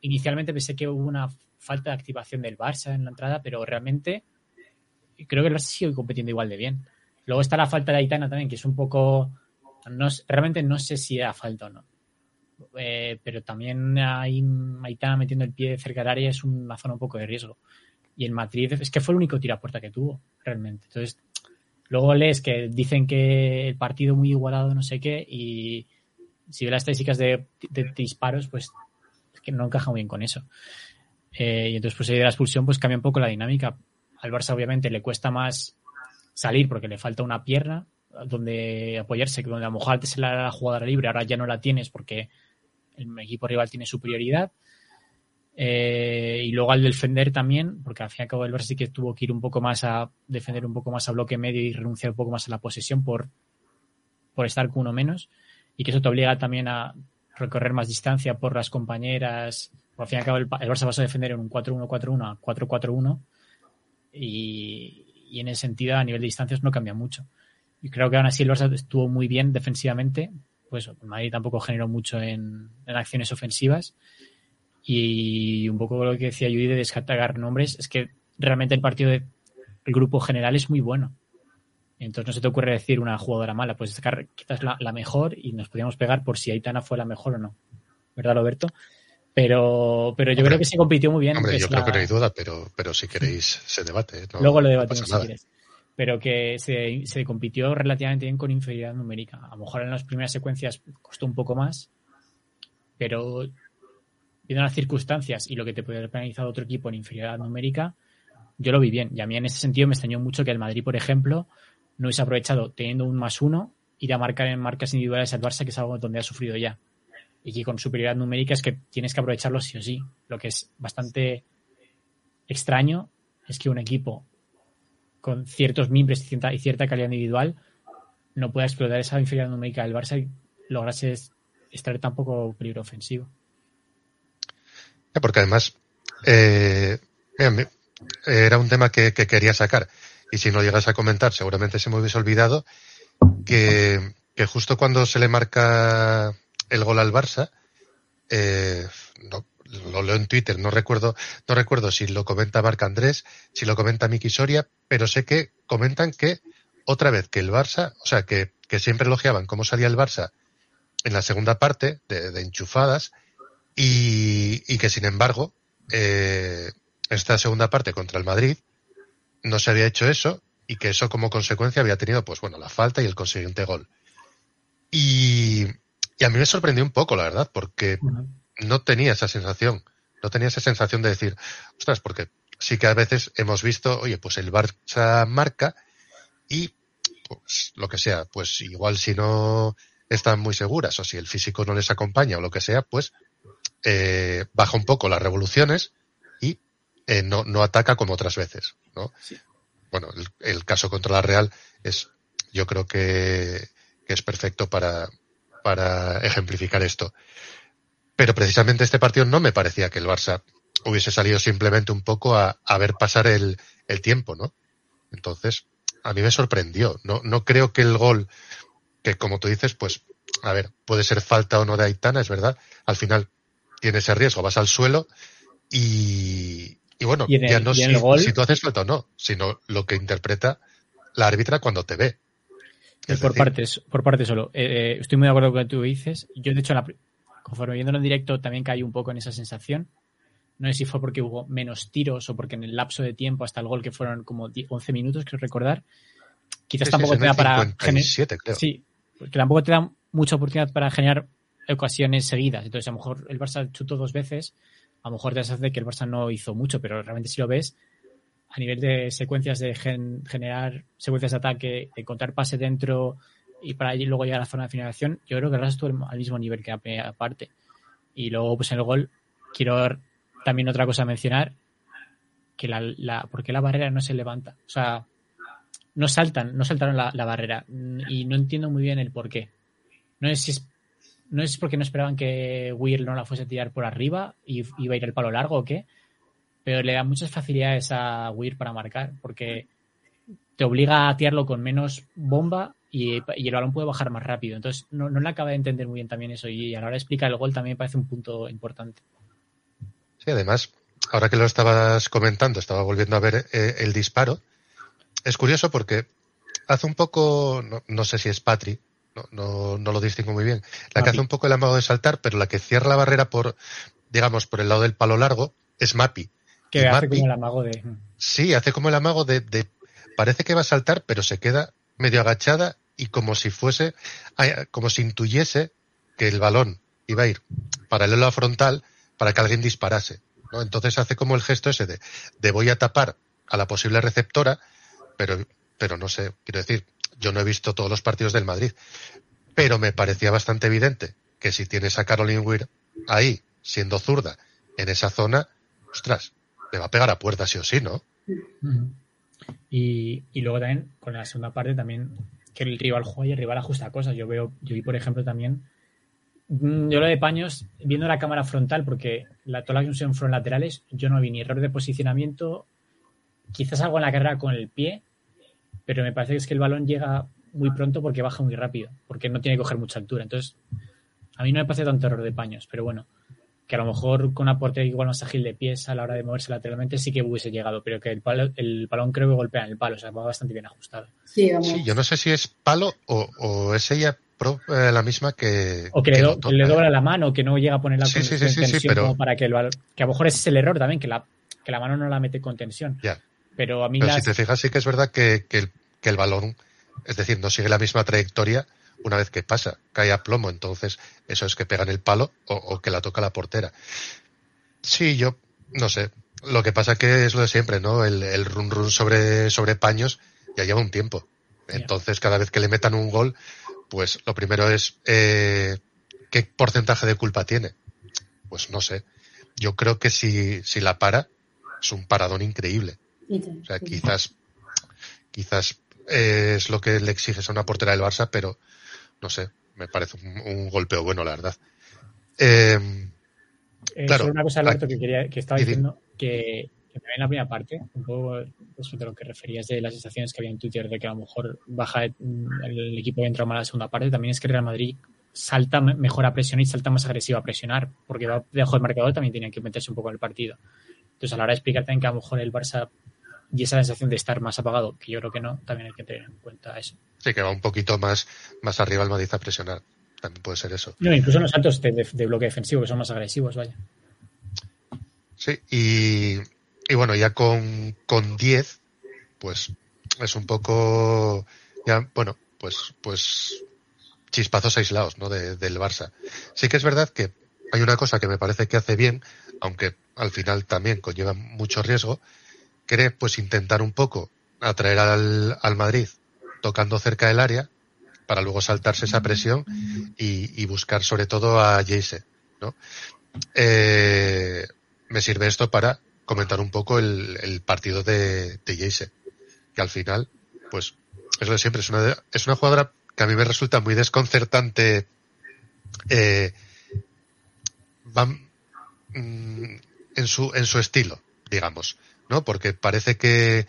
inicialmente pensé que hubo una falta de activación del Barça en la entrada, pero realmente creo que el Barça sigue compitiendo igual de bien. Luego está la falta de Aitana también, que es un poco. No, realmente no sé si era falta o no. Eh, pero también hay Aitana metiendo el pie cerca del área es una zona un poco de riesgo. Y en Madrid es que fue el único tiro a puerta que tuvo, realmente. Entonces, luego lees que dicen que el partido muy igualado, no sé qué, y si ves las estadísticas de disparos, pues es que no encaja muy bien con eso. Eh, y entonces, pues ahí de la expulsión, pues cambia un poco la dinámica. Al Barça, obviamente, le cuesta más salir porque le falta una pierna donde apoyarse, que donde a lo mejor antes era la jugada libre, ahora ya no la tienes porque el equipo rival tiene superioridad. Eh, y luego al defender también, porque al fin y al cabo el Barça sí que tuvo que ir un poco más a defender un poco más a bloque medio y renunciar un poco más a la posesión por, por estar con uno menos. Y que eso te obliga también a recorrer más distancia por las compañeras. Al fin y al cabo el, el Barça pasó a defender en un 4-1-4-1 a 4-4-1 y, y, en ese sentido a nivel de distancias no cambia mucho. Y creo que aún así el Barça estuvo muy bien defensivamente. Pues Madrid tampoco generó mucho en, en acciones ofensivas y un poco lo que decía Judy de descartar nombres es que realmente el partido del grupo general es muy bueno. Entonces no se te ocurre decir una jugadora mala, pues sacar quizás la, la, mejor y nos podíamos pegar por si Aitana fue la mejor o no. ¿Verdad, Roberto? Pero, pero yo hombre, creo que se compitió muy bien. Hombre, yo la... creo que no hay duda, pero, pero si queréis se debate. No, Luego lo debatimos no si quieres. Pero que se, se compitió relativamente bien con inferioridad numérica. A lo mejor en las primeras secuencias costó un poco más, pero viendo las circunstancias y lo que te puede haber penalizado otro equipo en inferioridad numérica, yo lo vi bien. Y a mí en ese sentido me extrañó mucho que el Madrid, por ejemplo, no hubiese aprovechado teniendo un más uno, ir a marcar en marcas individuales al Barça, que es algo donde ha sufrido ya. Y con superioridad numérica es que tienes que aprovecharlo sí o sí. Lo que es bastante extraño es que un equipo con ciertos mimbres y cierta, calidad individual no pueda explotar esa inferioridad numérica del Barça y lograse extraer tan poco peligro ofensivo. Porque además, eh, era un tema que, que, quería sacar. Y si no llegas a comentar, seguramente se me hubiese olvidado que justo cuando se le marca el gol al Barça, eh, no, lo leo en Twitter, no recuerdo, no recuerdo si lo comenta Marc Andrés, si lo comenta Miki Soria, pero sé que comentan que otra vez que el Barça, o sea, que, que siempre elogiaban cómo salía el Barça en la segunda parte de, enchufadas y, y, que sin embargo, eh, esta segunda parte contra el Madrid no se había hecho eso y que eso como consecuencia había tenido, pues bueno, la falta y el consiguiente gol. Y, y a mí me sorprendió un poco, la verdad, porque uh -huh. no tenía esa sensación, no tenía esa sensación de decir, ostras, porque sí que a veces hemos visto, oye, pues el Barça marca y pues lo que sea, pues igual si no están muy seguras o si el físico no les acompaña o lo que sea, pues eh, baja un poco las revoluciones y eh, no, no ataca como otras veces, ¿no? Sí. Bueno, el, el, caso contra la Real es, yo creo que, que es perfecto para, para ejemplificar esto. Pero precisamente este partido no me parecía que el Barça hubiese salido simplemente un poco a, a ver pasar el, el, tiempo, ¿no? Entonces, a mí me sorprendió. No, no creo que el gol, que como tú dices, pues, a ver, puede ser falta o no de Aitana, es verdad. Al final tiene ese riesgo, vas al suelo y, y bueno, ¿Y el, ya no si, gol? si, tú haces falta o no, sino lo que interpreta la árbitra cuando te ve. Es por decir, partes, por partes solo. Eh, eh, estoy muy de acuerdo con lo que tú dices. Yo, de hecho, la, conforme viéndolo en directo, también caí un poco en esa sensación. No sé si fue porque hubo menos tiros o porque en el lapso de tiempo hasta el gol, que fueron como 11 minutos, creo recordar, quizás sí, tampoco sí, te da para. 57, creo. Sí, que tampoco te da mucha oportunidad para generar ocasiones seguidas. Entonces, a lo mejor el Barça chutó dos veces, a lo mejor te hace que el Barça no hizo mucho, pero realmente si lo ves, a nivel de secuencias de gen generar secuencias de ataque, de encontrar pase dentro y para luego llegar a la zona de finalización, yo creo que Barça estuvo al mismo nivel que la primera parte. Y luego, pues en el gol, quiero también otra cosa mencionar, que la, la porque la barrera no se levanta. O sea, no saltan, no saltaron la, la barrera. Y no entiendo muy bien el por qué. No es no es porque no esperaban que Weir no la fuese a tirar por arriba y iba a ir el palo largo o qué, pero le da muchas facilidades a Weir para marcar, porque te obliga a tirarlo con menos bomba y, y el balón puede bajar más rápido. Entonces, no, no le acaba de entender muy bien también eso. Y a la hora de explicar el gol también me parece un punto importante. Sí, además, ahora que lo estabas comentando, estaba volviendo a ver eh, el disparo. Es curioso porque hace un poco, no, no sé si es Patri, no, no, no, lo distingo muy bien. La que hace un poco el amago de saltar, pero la que cierra la barrera por, digamos, por el lado del palo largo es Mapi. Que hace como el amago de. Sí, hace como el amago de, de, Parece que va a saltar, pero se queda medio agachada y como si fuese. como si intuyese que el balón iba a ir paralelo a frontal para que alguien disparase. ¿no? Entonces hace como el gesto ese de, de voy a tapar a la posible receptora, pero, pero no sé, quiero decir, yo no he visto todos los partidos del Madrid, pero me parecía bastante evidente que si tienes a Caroline Weir ahí, siendo zurda, en esa zona, ostras, le va a pegar a puerta sí o sí, ¿no? Y, y luego también, con la segunda parte, también que el rival juega y el rival ajusta cosas. Yo veo, yo vi, por ejemplo, también Mm, Yo lo de Paños, viendo la cámara frontal, porque la, todas las que fueron laterales, yo no vi ni error de posicionamiento, quizás algo en la carrera con el pie, pero me parece que es que el balón llega muy pronto porque baja muy rápido, porque no tiene que coger mucha altura. Entonces, a mí no me parece tanto error de Paños, pero bueno, que a lo mejor con una portería igual más ágil de pies a la hora de moverse lateralmente sí que hubiese llegado, pero que el, palo, el balón creo que golpea en el palo, o sea, va bastante bien ajustado. Sí, vamos. Sí, yo no sé si es palo o, o es ella pro- eh, la misma que. O que, le, que do- le ¿eh? dobla la mano, que no llega a poner la Sí, sí, con- sí, en sí, sí, tensión pero- como para que el balón, que a lo mejor ese es el error también, que la, que la mano no la mete con tensión. Ya. Pero a mí Pero las, si te fijas, sí que es verdad que, que el, que el balón, es decir, no sigue la misma trayectoria una vez que pasa, cae a plomo, entonces eso es que pega en el palo o, o que la toca la portera. Sí, yo no sé. Lo que pasa que es lo de siempre, ¿no? El, el run run sobre, sobre paños ya lleva un tiempo. Entonces, cada vez que le metan un gol, pues lo primero es eh, qué porcentaje de culpa tiene. Pues no sé. Yo creo que si, si la para, es un paradón increíble. O sea, quizás, quizás eh, es lo que le exiges a una portera del Barça, pero no sé, me parece un, un golpeo bueno, la verdad. Eh, Eh, Claro, solo una cosa, Alberto, aquí- que quería, que estaba diciendo que, que en la primera parte, un poco respecto a lo que referías de las sensaciones que había en Twitter de que a lo mejor baja mm, el equipo entra mal a la segunda parte, también es que Real Madrid salta me- mejor a presionar y salta más agresivo a presionar, porque va debajo del marcador también tenían que meterse un poco en el partido. Entonces, a la hora de explicar también que a lo mejor el Barça y esa sensación de estar más apagado, que yo creo que no, también hay que tener en cuenta eso. sí, que va un poquito más, más arriba el Madrid a presionar. También puede ser eso. No, incluso en los saltos de, de- de bloque defensivo, que son más agresivos, vaya. Sí, y, y bueno, ya con, con 10, pues es un poco, ya, bueno, pues, pues chispazos aislados, ¿no? De- del Barça. Sí que es verdad que hay una cosa que me parece que hace bien, aunque al final también conlleva mucho riesgo, que es, pues intentar un poco atraer al, al Madrid tocando cerca del área para luego saltarse esa presión y, y buscar sobre todo a Jayce, ¿no? Eh, me sirve esto para comentar un poco el, el partido de, de Jayce, que al final, pues, es lo de siempre, es una, es una jugadora que a mí me resulta muy desconcertante, eh, va, mm, en su, en su estilo, digamos, ¿no? Porque parece que,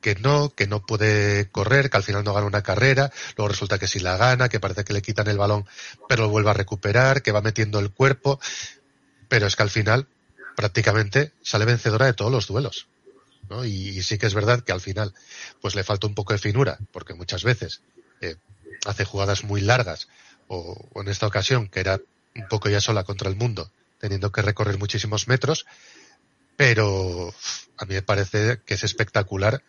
que no, que no puede correr, que al final no gana una carrera, luego resulta que sí la gana, que parece que le quitan el balón, pero lo vuelve a recuperar, que va metiendo el cuerpo, pero es que al final prácticamente sale vencedora de todos los duelos. ¿no? Y, sí que es verdad que al final pues le falta un poco de finura, porque muchas veces eh, hace jugadas muy largas, o, o en esta ocasión que era un poco ya sola contra el mundo, teniendo que recorrer muchísimos metros, pero a mí me parece que es espectacular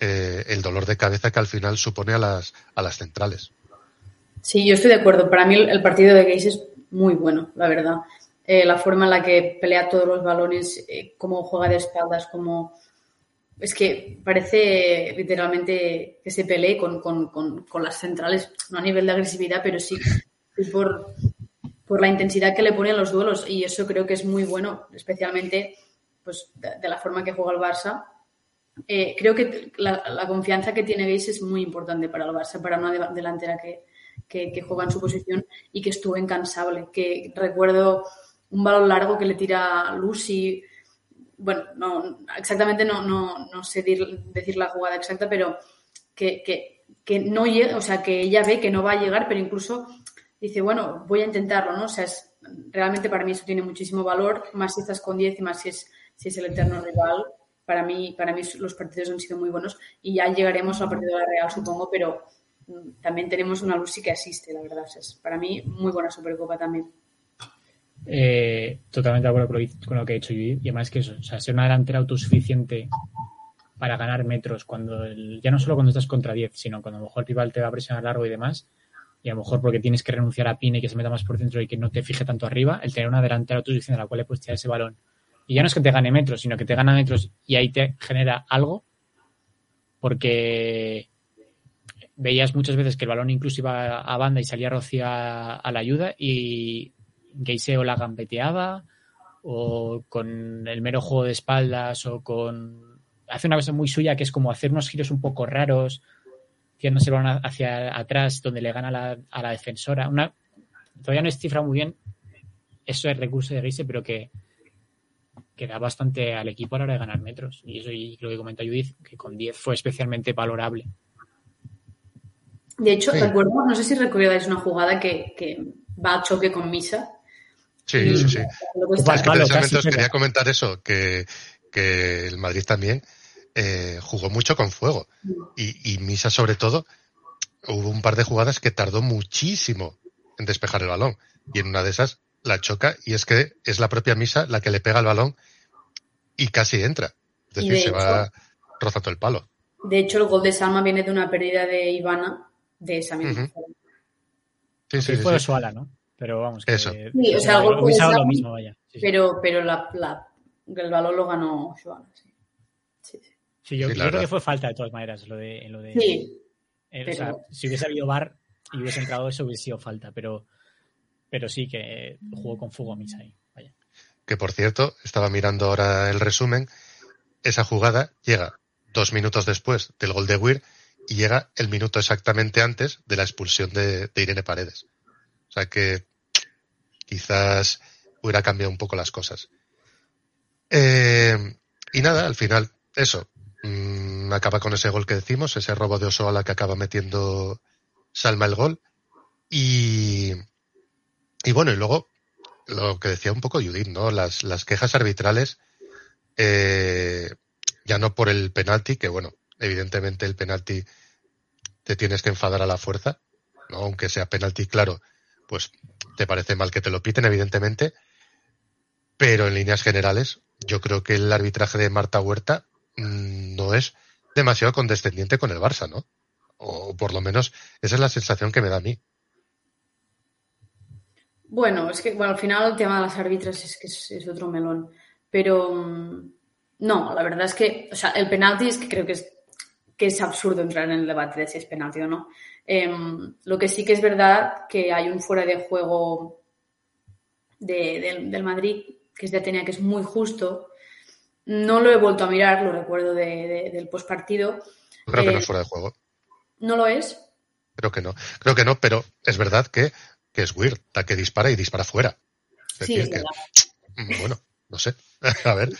eh, el dolor de cabeza que al final supone a las, a las centrales. Sí, yo estoy de acuerdo. Para mí el, partido de Gaze es muy bueno, la verdad. Eh, la forma en la que pelea todos los balones, eh, cómo juega de espaldas, cómo... Es que parece literalmente que se pelee con, con- con- con las centrales, no a nivel de agresividad, pero sí, sí por, por la intensidad que le ponen los duelos. Y eso creo que es muy bueno, especialmente pues, de, la forma que juega el Barça. Eh, creo que la, confianza que tiene Gaze es muy importante para el Barça, para una de- delantera que, que, juega en su posición y que estuvo incansable. Que recuerdo un balón largo que le tira Lucy. Bueno, no, exactamente no, no, no sé decir la jugada exacta, pero que, que, que no llega, o sea, que ella ve que no va a llegar, pero incluso dice, bueno, voy a intentarlo, ¿no? O sea, es- realmente para mí eso tiene muchísimo valor, más si estás con 10 y más si es, si es el eterno rival. Para mí, para mí los partidos han sido muy buenos y ya llegaremos al partido de la Real, supongo, pero mm, también tenemos una Lucy que asiste, la verdad. Es para mí muy buena Supercopa también. Eh, totalmente de acuerdo con lo, que- ha dicho Judith. Y además que eso, o sea, ser una delantera autosuficiente para ganar metros cuando el- ya no solo cuando estás contra 10, sino cuando a lo mejor el rival te va a presionar largo y demás, y a lo mejor porque tienes que renunciar a Pine que se meta más por dentro y que no te fije tanto arriba, el tener una delantera autosuficiente a la cual le puedes ese balón Y ya no es que te gane metros, sino que te gana metros y ahí te genera algo, porque veías muchas veces que el balón incluso iba a banda y salía Rocío a, la ayuda y Geiseo la gambeteaba o con el mero juego de espaldas o con... Hace una cosa muy suya que es como hacer unos giros un poco raros, tirándose el balón hacia atrás donde le gana a la defensora. Una, todavía no es cifra muy bien eso es recurso de Geise, pero que, que da bastante al equipo a la hora de ganar metros. Y eso y lo que comenta Judith, que con 10 fue especialmente valorable. De hecho, Sí. recuerdo, no sé si recordáis una jugada que, que va a choque con Misa. Sí, sí, sí. Es que precisamente os quería comentar eso, que, que el Madrid también eh, jugó mucho con fuego. Y, y Misa, sobre todo, hubo un par de jugadas que tardó muchísimo en despejar el balón. Y en una de esas la choca y es que es la propia Misa la que le pega el balón y casi entra. Es decir, de se hecho- va rozando el palo. De hecho, el gol de Salma viene de una pérdida de Ivana de esa misma forma. Sí, sí, Sí, sí, fue sí. Suala, ¿no? Pero vamos, que, Eso. Sí, o sea, el de lo mismo, vaya. Sí, sí. Pero, pero la, la- el balón lo ganó Joana, sí. Sí, sí. Sí, yo, Sí, yo creo verdad. que fue falta de todas maneras lo de, en lo de Sí, eh, o sea, si hubiese habido bar y hubiese entrado eso hubiese sido falta, pero pero sí que jugó con fuego Misa ahí. Vaya. Que por cierto, estaba mirando ahora el resumen. Esa jugada llega dos minutos después del gol de Weir y llega el minuto exactamente antes de la expulsión de, de Irene Paredes. O sea que quizás hubiera cambiado un poco las cosas. Eh, y nada, al final, eso. mm, acaba con ese gol que decimos, ese robo de Osoala que acaba metiendo Salma el gol. Y, y bueno, y luego lo que decía un poco Judith, ¿no? Las, las quejas arbitrales, eh, ya no por el penalti, que bueno, evidentemente el penalti te tienes que enfadar a la fuerza, ¿no? Aunque sea penalti, claro, pues te parece mal que te lo piten, evidentemente, pero en líneas generales, yo creo que el arbitraje de Marta Huerta mm, no es demasiado condescendiente con el Barça, ¿no? O por lo menos esa es la sensación que me da a mí. Bueno, es que bueno, al final el tema de las árbitras es que es, es otro melón. Pero mm, no, la verdad es que, o sea, el penalti es que creo que es, que es absurdo entrar en el debate de si es penalti o no. Em, lo que sí que es verdad que hay un fuera de juego de- del, del Madrid, que es de Atenea, que es muy justo. No lo he vuelto a mirar, lo recuerdo de- de- del postpartido. Creo que Eh, no es fuera de juego. ¿No lo es? Creo que no. Creo que no, pero es verdad que, que es Weird, la que dispara y dispara fuera. Es Sí, decir, es que, mm, bueno, no sé. A ver.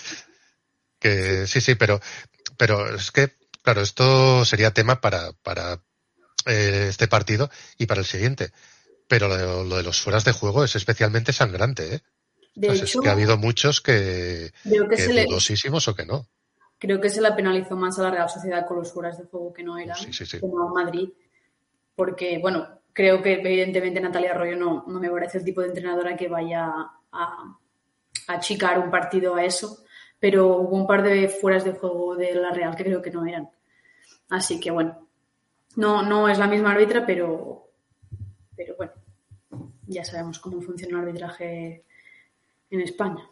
Que sí, sí, pero, pero es que, claro, esto sería tema para, para eh, este partido y para el siguiente. Pero lo de, lo de los fueras de juego es especialmente sangrante, ¿eh? De hecho, es que ha habido muchos que, creo que que se le, dudosísimos o que no. Creo que se la penalizó más a la Real Sociedad con los fueras de juego que no eran, Sí, sí, sí. como a Madrid. Porque, bueno, creo que evidentemente Natalia Arroyo no, no me parece el tipo de entrenadora que vaya a, achicar un partido a eso, pero hubo un par de fueras de juego de la Real que creo que no eran. Así que, bueno, no, no es la misma árbitra, pero, pero bueno, ya sabemos cómo funciona el arbitraje en España.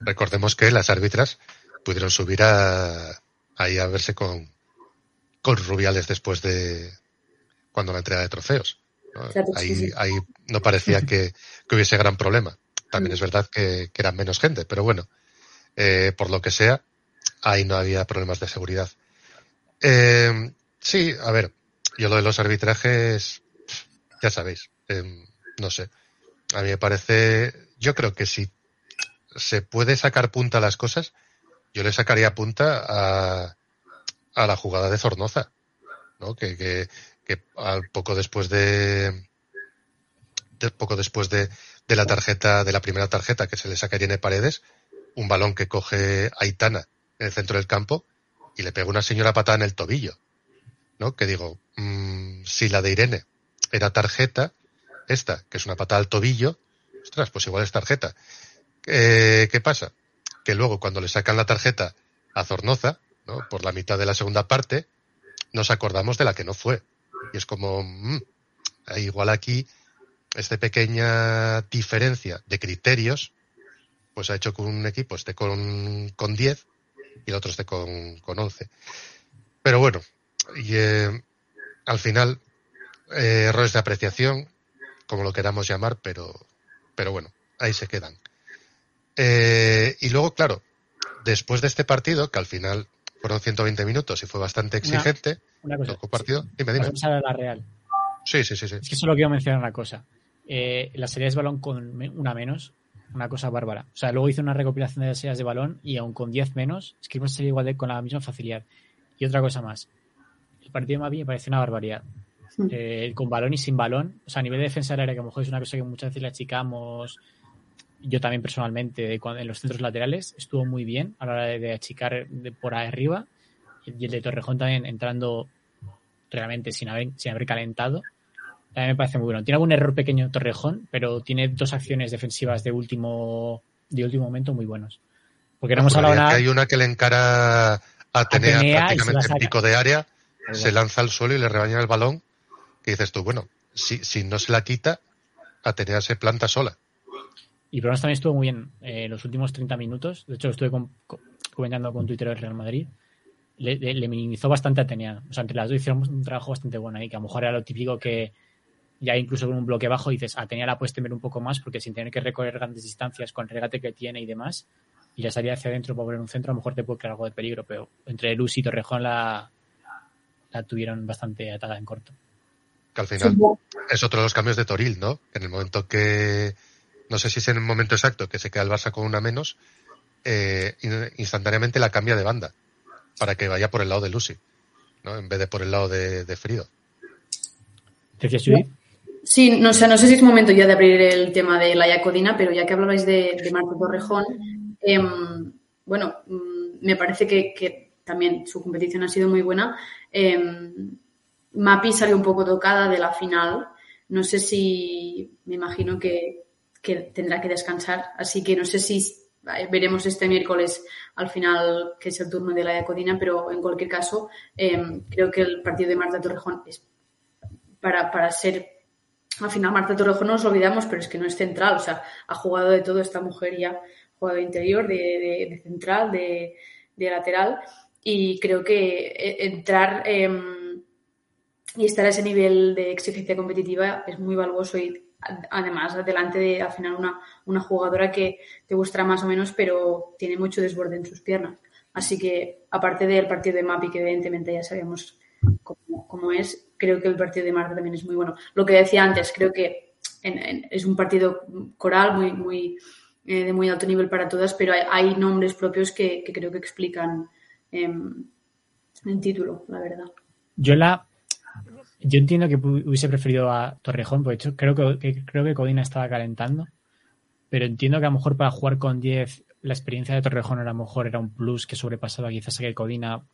Recordemos que las árbitras pudieron subir a, ahí a verse con, con Rubiales después de cuando la entrega de trofeos. ¿no? Claro, sí, Ahí, sí. ahí no parecía que, que hubiese gran problema. También Mm. es verdad que, que eran menos gente, pero bueno, eh, por lo que sea, ahí no había problemas de seguridad. Eh, sí, a ver, yo lo de los arbitrajes, ya sabéis, eh, no sé. A mí me parece, yo creo que si se puede sacar punta a las cosas, yo le sacaría punta a, a la jugada de Zornoza, ¿no? Que, que, que al poco después de, poco después de, de la tarjeta, de la primera tarjeta que se le saca a Irene Paredes, un balón que coge Aitana en el centro del campo y le pega una señora patada en el tobillo, ¿no? Que digo, mm, si la de Irene era tarjeta, esta, que es una patada al tobillo, ostras, pues igual es tarjeta. Eh, ¿Qué pasa? Que luego cuando le sacan la tarjeta a Zornoza, ¿no? por la mitad de la segunda parte, nos acordamos de la que no fue. Y es como, mm, igual aquí, esta pequeña diferencia de criterios pues ha hecho que un equipo esté con, con 10 y el otro esté con, con 11. Pero bueno, y, eh, al final, eh, errores de apreciación, como lo queramos llamar, pero, pero bueno, ahí se quedan. Y luego, claro, después de este partido, que al final fueron 120 minutos y fue bastante exigente, Una cosa. tocó partido. Dime, dime. Pasamos a la Real. Sí, sí, sí, sí. Es que solo quiero mencionar una cosa. Eh, las salidas de balón con una menos, una cosa bárbara. O sea, luego hice una recopilación de las salidas de balón y aún con 10 menos, es que hemos salido igual de, con la misma facilidad. Y otra cosa más. El partido de Mavi me parece una barbaridad. Eh, con balón y sin balón. O sea, a nivel de defensa del área, que a lo mejor es una cosa que muchas veces le achicamos. Yo también personalmente, en los centros laterales, estuvo muy bien a la hora de, achicar de por ahí arriba. Y el de Torrejón también entrando realmente sin haber, sin haber calentado. También me parece muy bueno. Tiene algún error pequeño Torrejón, pero tiene dos acciones defensivas de último, de último momento muy buenos. Porque no hemos Porque hablado nada. hay una que le encara a Atenea, y prácticamente en pico de área, se lanza al suelo y le rebaña el balón. Que dices tú, bueno, si, si no se la quita, Atenea se planta sola. Y Bronas también estuvo muy bien eh, los últimos 30 minutos. De hecho, estuve con- co- comentando con Twitter del Real Madrid. Le, le- le minimizó bastante a Atenea. O sea, entre las dos hicieron un trabajo bastante bueno ahí, que a lo mejor era lo típico que ya incluso con un bloque bajo dices, Atenea la puedes temer un poco más porque sin tener que recorrer grandes distancias con el regate que tiene y demás, y la salida hacia adentro para poner un centro, a lo mejor te puede crear algo de peligro, pero entre Luz y Torrejón la, la tuvieron bastante atada en corto. Que al final es otro de los cambios de Toril, ¿no? En el momento que, no sé si es en el momento exacto que se queda el Barça con una menos, eh, in- instantáneamente la cambia de banda para que vaya por el lado de Lucy, ¿no? En vez de por el lado de, de Frido. Sí, no, sé, no sé si es momento ya de abrir el tema de la Yacodina, pero ya que hablabais de, de Marco Torrejón, em, bueno, mm, me parece que, que también su competición ha sido muy buena. Em, Mapi salió un poco tocada de la final. No sé si, me imagino que, que tendrá que descansar, así que no sé si eh, veremos este miércoles al final que es el turno de la Yacodina, pero en cualquier caso, em, creo que el partido de Marta Torrejón es para, para ser al final Marta Torrejón no nos olvidamos, pero es que no es central, o sea, ha jugado de todo esta mujer ya, ha jugado de interior, de, de- central, de, de lateral, y creo que eh, entrar eh, y estar a ese nivel de exigencia competitiva es muy valuoso y además delante de al final una, una jugadora que te gustará más o menos, pero tiene mucho desborde en sus piernas. Así que, aparte del partido de Mapi, que evidentemente ya sabemos cómo, cómo es, creo que el partido de Marta también es muy bueno. Lo que decía antes, creo que es un partido coral muy, muy eh, de muy alto nivel para todas, pero hay, hay nombres propios que, que creo que explican em, el título, la verdad. Yo la. Yo entiendo que hubiese preferido a Torrejón, porque hecho creo que, creo que Codina estaba calentando. Pero entiendo que a lo mejor para jugar con 10 la experiencia de Torrejón a mejor era un plus que sobrepasaba quizás a que Codina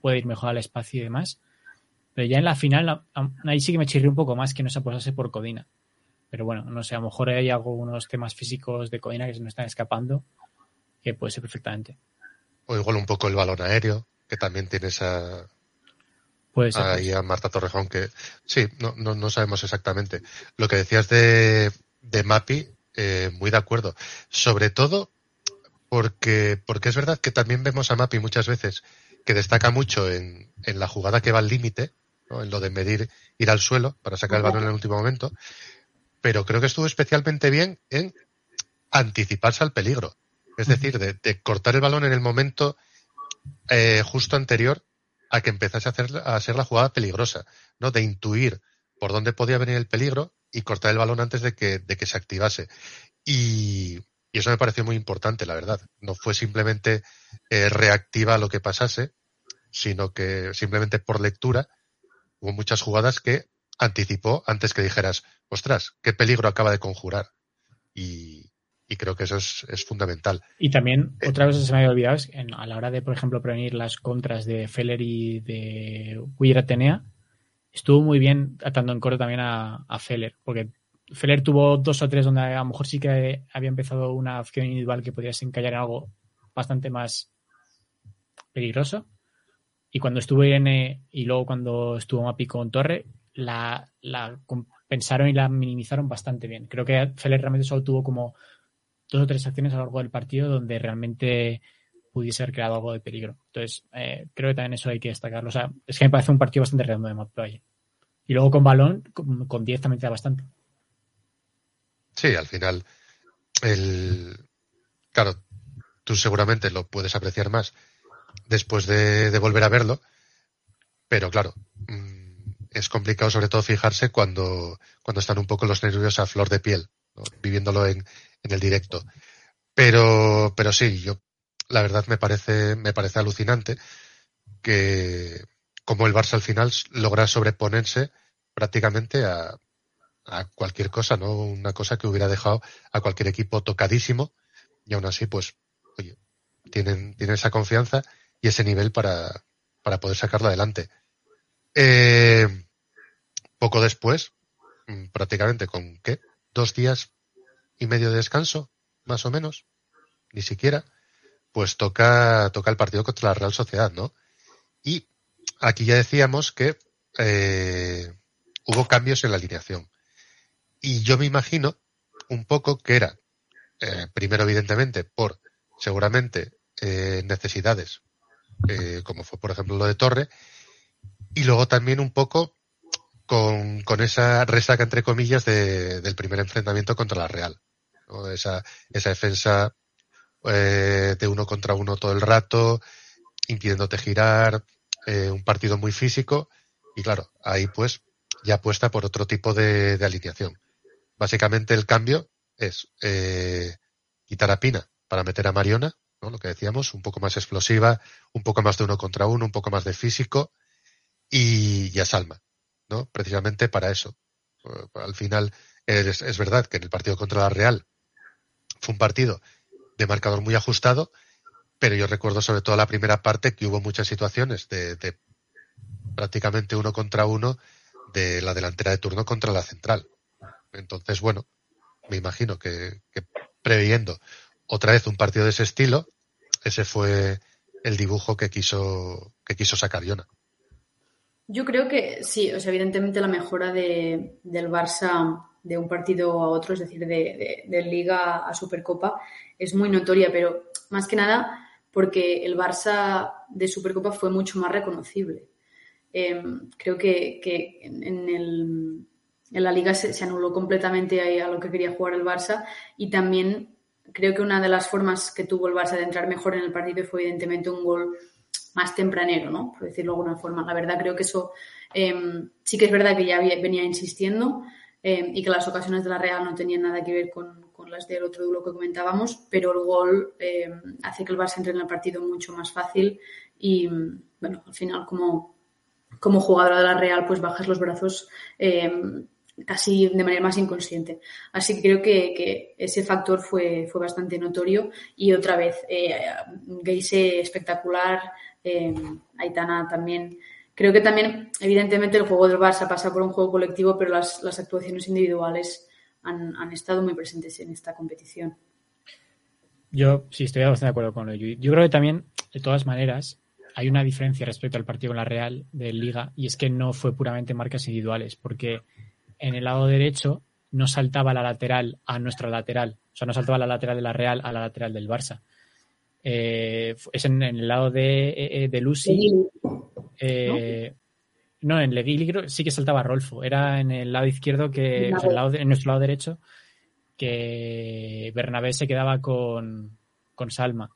puede ir mejor al espacio y demás. Pero ya en la final, ahí sí que me chirrió un poco más que no se aposase por Codina. Pero bueno, no sé, a lo mejor hay algunos temas físicos de Codina que se nos están escapando, que puede ser perfectamente. O igual un poco el balón aéreo, que también tiene esa, Puede ser. ahí a Marta Torrejón que sí, no, no, no sabemos exactamente. Lo que decías de, de Mapi, eh, muy de acuerdo. Sobre todo porque, porque es verdad que también vemos a Mapi muchas veces que destaca mucho en, en la jugada que va al límite, ¿no? en lo de medir, ir al suelo para sacar el balón en el último momento, pero creo que estuvo especialmente bien en anticiparse al peligro. Es decir, de, de cortar el balón en el momento eh, justo anterior a que empezase a, hacer, a ser la jugada peligrosa, ¿no? De intuir por dónde podía venir el peligro y cortar el balón antes de que, de que se activase. Y, y eso me pareció muy importante, la verdad. No fue simplemente eh, reactiva a lo que pasase, sino que simplemente por lectura hubo muchas jugadas que anticipó antes que dijeras, ostras, qué peligro acaba de conjurar. Y, y creo que eso es, es fundamental. Y también, otra cosa que se me había olvidado es que en- a la hora de, por ejemplo, prevenir las contras de Feller y de Weir Atenea, estuvo muy bien atando en coro también a, a Feller, porque Feller tuvo dos o tres donde a lo mejor sí que había empezado una acción individual que podía encallar en algo bastante más peligroso. Y cuando estuve en, eh, y luego cuando estuvo Mapi con Torre, la, la compensaron y la minimizaron bastante bien. Creo que Feller realmente solo tuvo como dos o tres acciones a lo largo del partido donde realmente pudiese haber creado algo de peligro. Entonces, eh, creo que también eso hay que destacarlo. O sea, es que me parece un partido bastante redondo de Matplay. Y luego con balón, con 10 también te da bastante. Sí, al final, el, claro, tú seguramente lo puedes apreciar más después de, volver a verlo, pero claro, mm, es complicado sobre todo fijarse cuando, cuando están un poco los nervios a flor de piel, viviéndolo en, en el directo. Pero, pero sí, yo la verdad me parece, me parece alucinante que como el Barça al final logra sobreponerse prácticamente a, a cualquier cosa, ¿no? Una cosa que hubiera dejado a cualquier equipo tocadísimo y aún así, pues, oye, tienen, tienen esa confianza y ese nivel para, para poder sacarlo adelante. Eh, poco después, mm, prácticamente con qué, dos días y medio de descanso, más o menos, ni siquiera, pues toca, toca el partido contra la Real Sociedad, ¿no? Y aquí ya decíamos que eh, hubo cambios en la alineación. Y yo me imagino un poco que era, eh, primero evidentemente por seguramente eh, necesidades, como fue por ejemplo lo de Torre, y luego también un poco con, con esa resaca entre comillas de, del primer enfrentamiento contra la Real. Esa, esa defensa de uno contra uno todo el rato, impidiéndote girar, un partido muy físico, y claro, ahí pues ya apuesta por otro tipo de, alineación. Básicamente el cambio es eh, quitar a Pina para meter a Mariona, ¿no? lo que decíamos, un poco más explosiva, un poco más de uno contra uno, un poco más de físico y, ya Salma, ¿no? Precisamente para eso. Eh, al final es, es, verdad que en el partido contra la Real fue un partido de marcador muy ajustado, pero yo recuerdo sobre todo la primera parte que hubo muchas situaciones de, de prácticamente uno contra uno de la delantera de turno contra la central. Entonces, bueno, me imagino que, que previendo otra vez un partido de ese estilo, ese fue el dibujo que quiso, que quiso sacar Yona. Yo creo que sí, o sea, evidentemente la mejora de, del Barça de un partido a otro, es decir, de, Liga a Supercopa, es muy notoria, pero más que nada porque el Barça de Supercopa fue mucho más reconocible. Eh, creo que, en, el, en la liga se, anuló completamente a lo que quería jugar el Barça y también creo que una de las formas que tuvo el Barça de entrar mejor en el partido fue evidentemente un gol más tempranero, ¿no? Por decirlo de alguna forma. La verdad creo que eso eh, sí que es verdad que ya venía insistiendo eh, y que las ocasiones de la Real no tenían nada que ver con, con las del otro duelo que comentábamos, pero el gol eh, hace que el Barça entre en el partido mucho más fácil y, bueno, al final como, como jugadora de la Real pues bajas los brazos casi de manera más inconsciente. Así que creo que, que ese factor fue, fue, bastante notorio y otra vez, eh, Geise espectacular, eh, Aitana también. Creo que también, evidentemente, el juego del Barça pasa por un juego colectivo, pero las, actuaciones individuales han, han, estado muy presentes en esta competición. Yo sí estoy bastante de acuerdo con lo Yo creo que también, de todas maneras, hay una diferencia respecto al partido con la Real de Liga y es que no fue puramente marcas individuales, porque en el lado derecho no saltaba la lateral a nuestra lateral. O sea, no saltaba la lateral de la Real a la lateral del Barça. Eh, es en, en, el lado de, eh, de Lucy. Eh, ¿No? no, en Leguili sí que saltaba Rolfo. Era en el lado izquierdo que. O sea, lado de, en nuestro lado derecho que Bernabé se quedaba con, con Salma.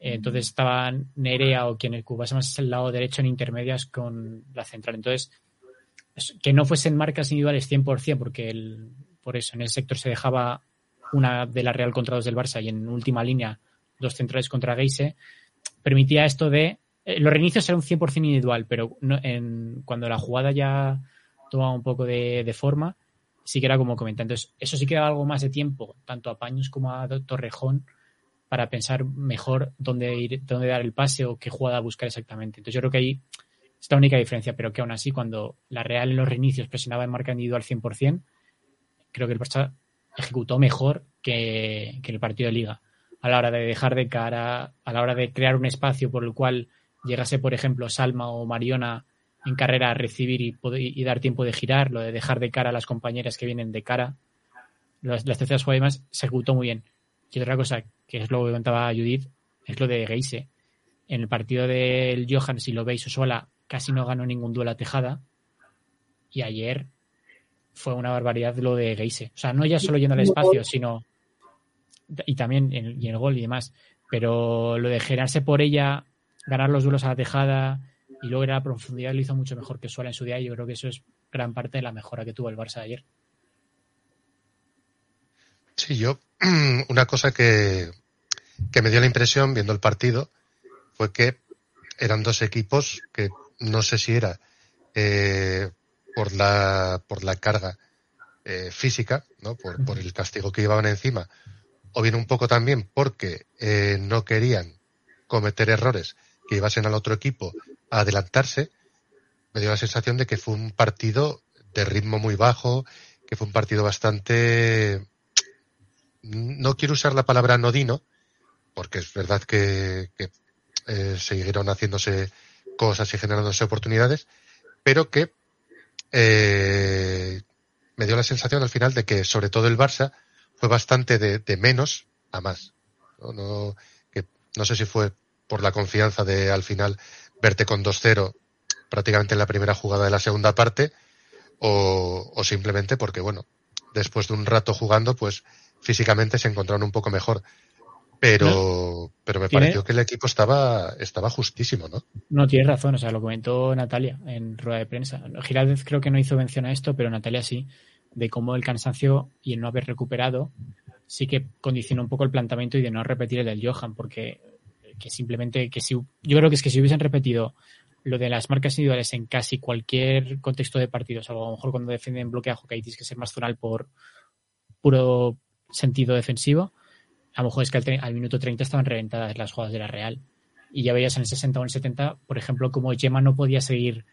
Entonces estaban Nerea o quien ocupase más el lado derecho en intermedias con la central. Entonces que no fuesen marcas individuales 100%, porque el, por eso en el sector se dejaba una de la Real contra dos del Barça y en última línea dos centrales contra Geise, permitía esto de... Eh, los reinicios eran un 100% individual, pero no, en, cuando la jugada ya tomaba un poco de, forma, sí que era como comentar. Entonces, eso sí que daba algo más de tiempo, tanto a Paños como a Torrejón, para pensar mejor dónde ir, dónde dar el pase o qué jugada buscar exactamente. Entonces, yo creo que ahí es la única diferencia, pero que aún así, cuando la Real en los reinicios presionaba en marca individual 100%, creo que el Barça ejecutó mejor que, que, el partido de Liga. A la hora de dejar de cara, a la hora de crear un espacio por el cual llegase, por ejemplo, Salma o Mariona en carrera a recibir y, y dar tiempo de girar, lo de dejar de cara a las compañeras que vienen de cara, las, las terceras jugadas se ejecutó muy bien. Y otra cosa, que es lo que contaba Judith, es lo de Geise. En el partido del Johan, si lo veis, sola casi no ganó ningún duelo a tejada. Y ayer fue una barbaridad lo de Geise. O sea, no ya solo yendo al espacio, sino. Y también en, y el gol y demás. Pero lo de generarse por ella, ganar los duelos a la tejada y luego era la profundidad lo hizo mucho mejor que Suela en su día. Y yo creo que eso es gran parte de la mejora que tuvo el Barça ayer. Sí, yo. Una cosa que, que me dio la impresión viendo el partido fue que eran dos equipos que no sé si era eh, por la por la carga eh, física, ¿no? Por, por, el castigo que llevaban encima, o bien un poco también porque eh, no querían cometer errores que llevasen al otro equipo a adelantarse, me dio la sensación de que fue un partido de ritmo muy bajo, que fue un partido bastante no quiero usar la palabra nodino, porque es verdad que, que eh, siguieron haciéndose cosas y generándose oportunidades, pero que eh, me dio la sensación al final de que sobre todo el Barça fue bastante de, de menos a más. ¿no? No, que, no sé si fue por la confianza de al final verte con 2-0 prácticamente en la primera jugada de la segunda parte o, o simplemente porque, bueno, después de un rato jugando, pues físicamente se encontraron un poco mejor. Pero, no, pero me ¿tiene? pareció que el equipo estaba, estaba justísimo, ¿no? No, tienes razón, o sea, lo comentó Natalia en rueda de prensa. Giraldez creo que no hizo mención a esto, pero Natalia sí, de cómo el cansancio y el no haber recuperado sí que condicionó un poco el planteamiento y de no repetir el del Johan, porque que simplemente que si yo creo que es que si hubiesen repetido lo de las marcas individuales en casi cualquier contexto de partidos, a lo mejor cuando defienden bloque a Hockey tienes que ser más zonal por puro sentido defensivo, a lo mejor es que al, al, minuto 30 estaban reventadas las jugadas de la Real. Y ya veías en el 60 o en el 70, por ejemplo, como Gemma no podía seguir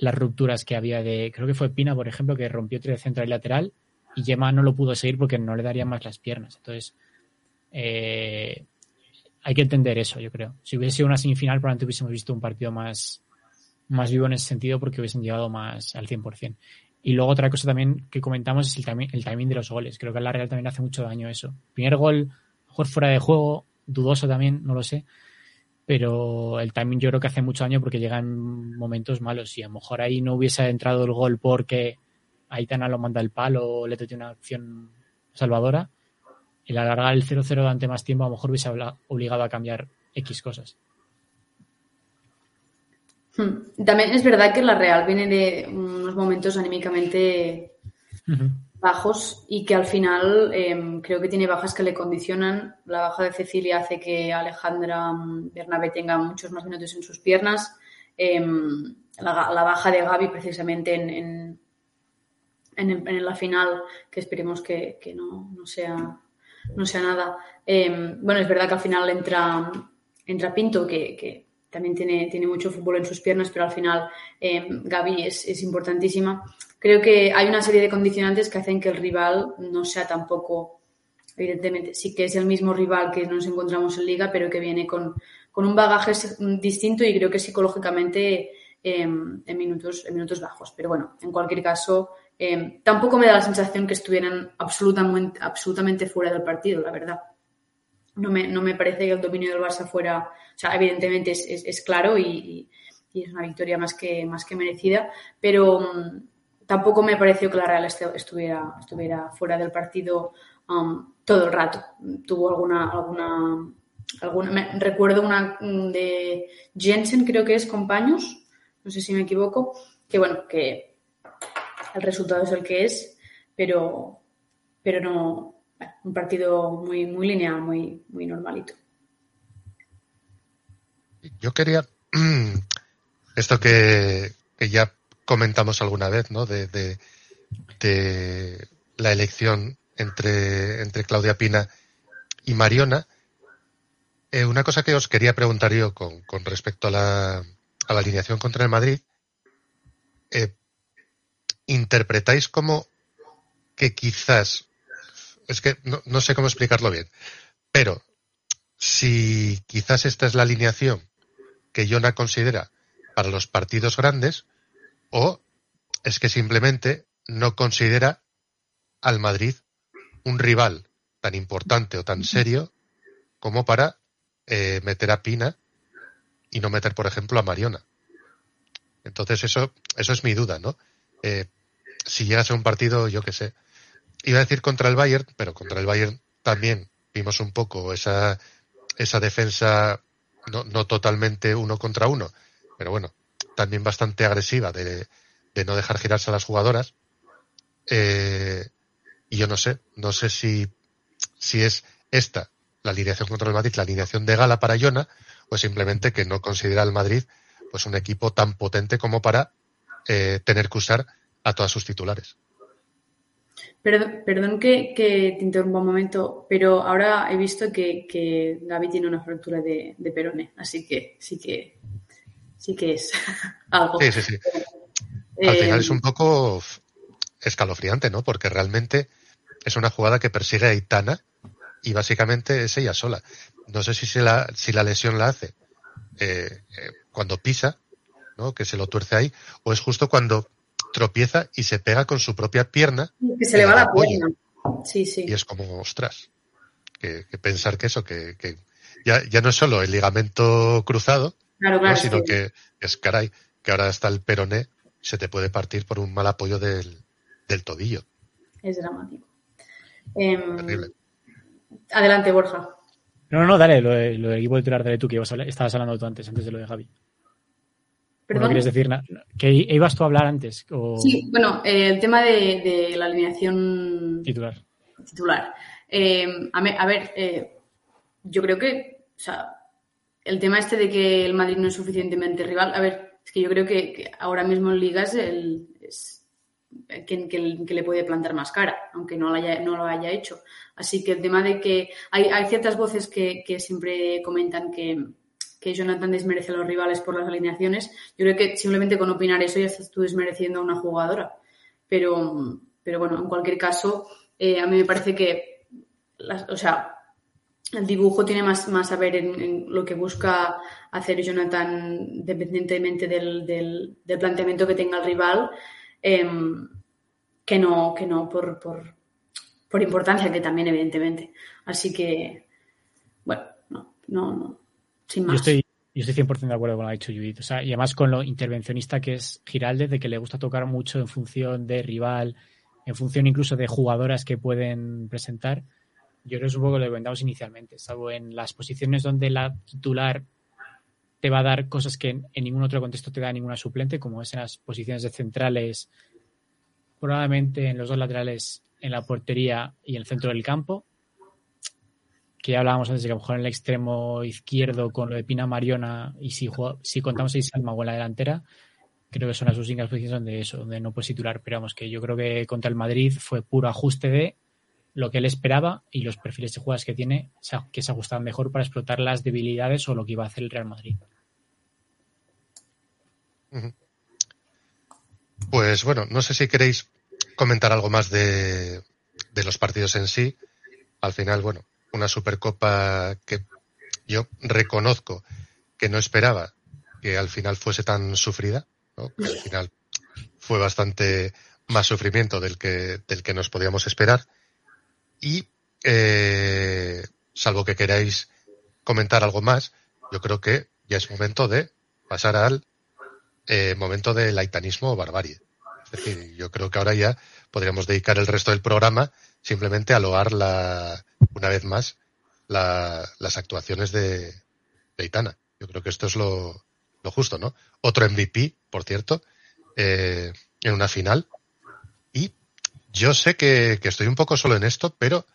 las rupturas que había de. Creo que fue Pina, por ejemplo, que rompió entre central y lateral. Y Gemma no lo pudo seguir porque no le darían más las piernas. Entonces, eh, hay que entender eso, yo creo. Si hubiese sido una semifinal, probablemente hubiésemos visto un partido más, más vivo en ese sentido porque hubiesen llegado más al 100%. Y luego otra cosa también que comentamos es el, el timing de los goles. Creo que a la Real también hace mucho daño eso. Primer gol, mejor fuera de juego, dudoso también, no lo sé. Pero el timing yo creo que hace mucho daño porque llegan momentos malos. Y a lo mejor ahí no hubiese entrado el gol porque Aitana lo manda el palo o le tiene una acción salvadora. El alargar el 0-0 durante más tiempo a lo mejor hubiese obligado a cambiar X cosas. Hmm. También es verdad que la Real viene de unos momentos anímicamente uh -huh. Bajos y que al final eh, creo que tiene bajas que le condicionan. La baja de Cecilia hace que Alejandra mm, Bernabé tenga muchos más minutos en sus piernas. Eh, la, baja de Gaby precisamente en, en, la final, que esperemos que, que no, no, sea, no sea nada. Eh, bueno, es verdad que al final entra, entra Pinto, que también tiene, tiene mucho fútbol en sus piernas, pero al final eh, Gaby es, es, importantísima. Creo que hay una serie de condicionantes que hacen que el rival no sea tampoco, evidentemente, sí que es el mismo rival que nos encontramos en liga, pero que viene con, con un bagaje distinto y creo que psicológicamente eh, en, minutos, en minutos bajos. Pero bueno, en cualquier caso, eh, tampoco me da la sensación que estuvieran absolutamente, absolutamente fuera del partido, la verdad no me, no me parece que el dominio del Barça fuera, o sea, evidentemente es, es, claro y, y, es una victoria más que, más que merecida, pero um, tampoco me pareció que la Real estuviera, estuviera fuera del partido um, todo el rato. Tuvo alguna, alguna, alguna recuerdo una de Jensen, creo que es compaños, no sé si me equivoco, que bueno, que el resultado es el que es, pero, pero no, un partido muy, muy lineal, muy, muy normalito. Yo quería, esto que, que ya comentamos alguna vez, ¿no? De, de, la elección entre, entre, Claudia Pina y Mariona. Eh, una cosa que os quería preguntar yo con, con respecto a la, a la, alineación contra el Madrid. Eh, ¿Interpretáis como que quizás es que no, sé cómo explicarlo bien, pero si quizás esta es la alineación que Jona considera para los partidos grandes, o es que simplemente no considera al Madrid un rival tan importante o tan serio como para eh, meter a Pina y no meter, por ejemplo, a Mariona. Entonces eso, eso es mi duda, ¿no? Eh, si llegase a un partido, yo qué sé, iba a decir contra el Bayern, pero contra el Bayern también vimos un poco esa, esa defensa no, no totalmente uno contra uno, pero bueno, también bastante agresiva de, de no dejar girarse a las jugadoras. Eh, y yo no sé, no sé si, si es esta la alineación contra el Madrid, la alineación de gala para Jona, o simplemente que no considera al Madrid pues un equipo tan potente como para eh, tener que usar a todas sus titulares. Perdón, perdón que, que, te interrumpa un momento, pero ahora he visto que, que Gaby tiene una fractura de, de, perone, así que sí que sí que es algo. Sí, sí, sí. Al final es un poco escalofriante, ¿no? Porque realmente es una jugada que persigue a Itana y básicamente es ella sola. No sé si, se la, si la lesión la hace eh, eh, cuando pisa, ¿no? Que se lo tuerce ahí, o es justo cuando tropieza y se pega con su propia pierna. Que se le va la pierna. Sí, sí. Y es como, ostras, que, que pensar que eso, que, que ya, ya, no es solo el ligamento cruzado, claro, claro, ¿no? sino sí. que es caray, que ahora está el peroné, se te puede partir por un mal apoyo del, del tobillo. Es dramático. Eh, Terrible. Adelante, Borja. No, no, no, dale, lo, de, lo del equipo titular, dale tú, que ibas a hablar, estabas hablando tú antes, antes de lo de Javi. ¿Perdón? ¿No quieres decir nada? ¿Que ibas tú a hablar antes? O... Sí, bueno, eh, el tema de, de, la alineación titular. titular. Eh, a, me, a, ver, eh, yo creo que, o sea, el tema este de que el Madrid no es suficientemente rival, a ver, es que yo creo que, que ahora mismo en ligas el, es quien, que, que, le puede plantar más cara, aunque no lo haya, no lo haya hecho. Así que el tema de que hay, hay ciertas voces que, que siempre comentan que, que Jonathan desmerece a los rivales por las alineaciones. Yo creo que simplemente con opinar eso ya estás tú desmereciendo a una jugadora. Pero, pero bueno, en cualquier caso, eh, a mí me parece que, o sea, el dibujo tiene más, más a ver en, lo que busca hacer Jonathan, independientemente del, del, planteamiento que tenga el rival, eh, que no, que no por, por, por importancia, que también, evidentemente. Así que, bueno, no, no, no. Sin más. Yo estoy, yo estoy 100% de acuerdo con lo que ha dicho Judith. O sea, y además con lo intervencionista que es Giralde, de que le gusta tocar mucho en función de rival, en función incluso de jugadoras que pueden presentar. Yo creo que es un poco lo que comentamos inicialmente, salvo en las posiciones donde la titular te va a dar cosas que en, en, ningún otro contexto te da ninguna suplente, como es en las posiciones de centrales, probablemente en los dos laterales, en la portería y en el centro del campo que hablábamos antes de que a lo mejor en el extremo izquierdo con lo de Pina Mariona y si, si contamos a Salma o en la delantera, creo que son las únicas posiciones donde eso, donde no puedes titular. Pero vamos, que yo creo que contra el Madrid fue puro ajuste de lo que él esperaba y los perfiles de jugadas que tiene que se ajustaban mejor para explotar las debilidades o lo que iba a hacer el Real Madrid. Pues bueno, no sé si queréis comentar algo más de, de los partidos en sí. Al final, bueno, una Supercopa que yo reconozco que no esperaba que al final fuese tan sufrida, que al final fue bastante más sufrimiento del que, del que nos podíamos esperar. Y, eh, salvo que queráis comentar algo más, yo creo que ya es momento de pasar al eh, momento del laitanismo o barbarie. Es decir, yo creo que ahora ya podríamos dedicar el resto del programa simplemente a loar la, una vez más la, las actuaciones de, de, Itana. Yo creo que esto es lo, lo justo, ¿no? Otro MVP, por cierto, eh, en una final. Y yo sé que, que, estoy un poco solo en esto, pero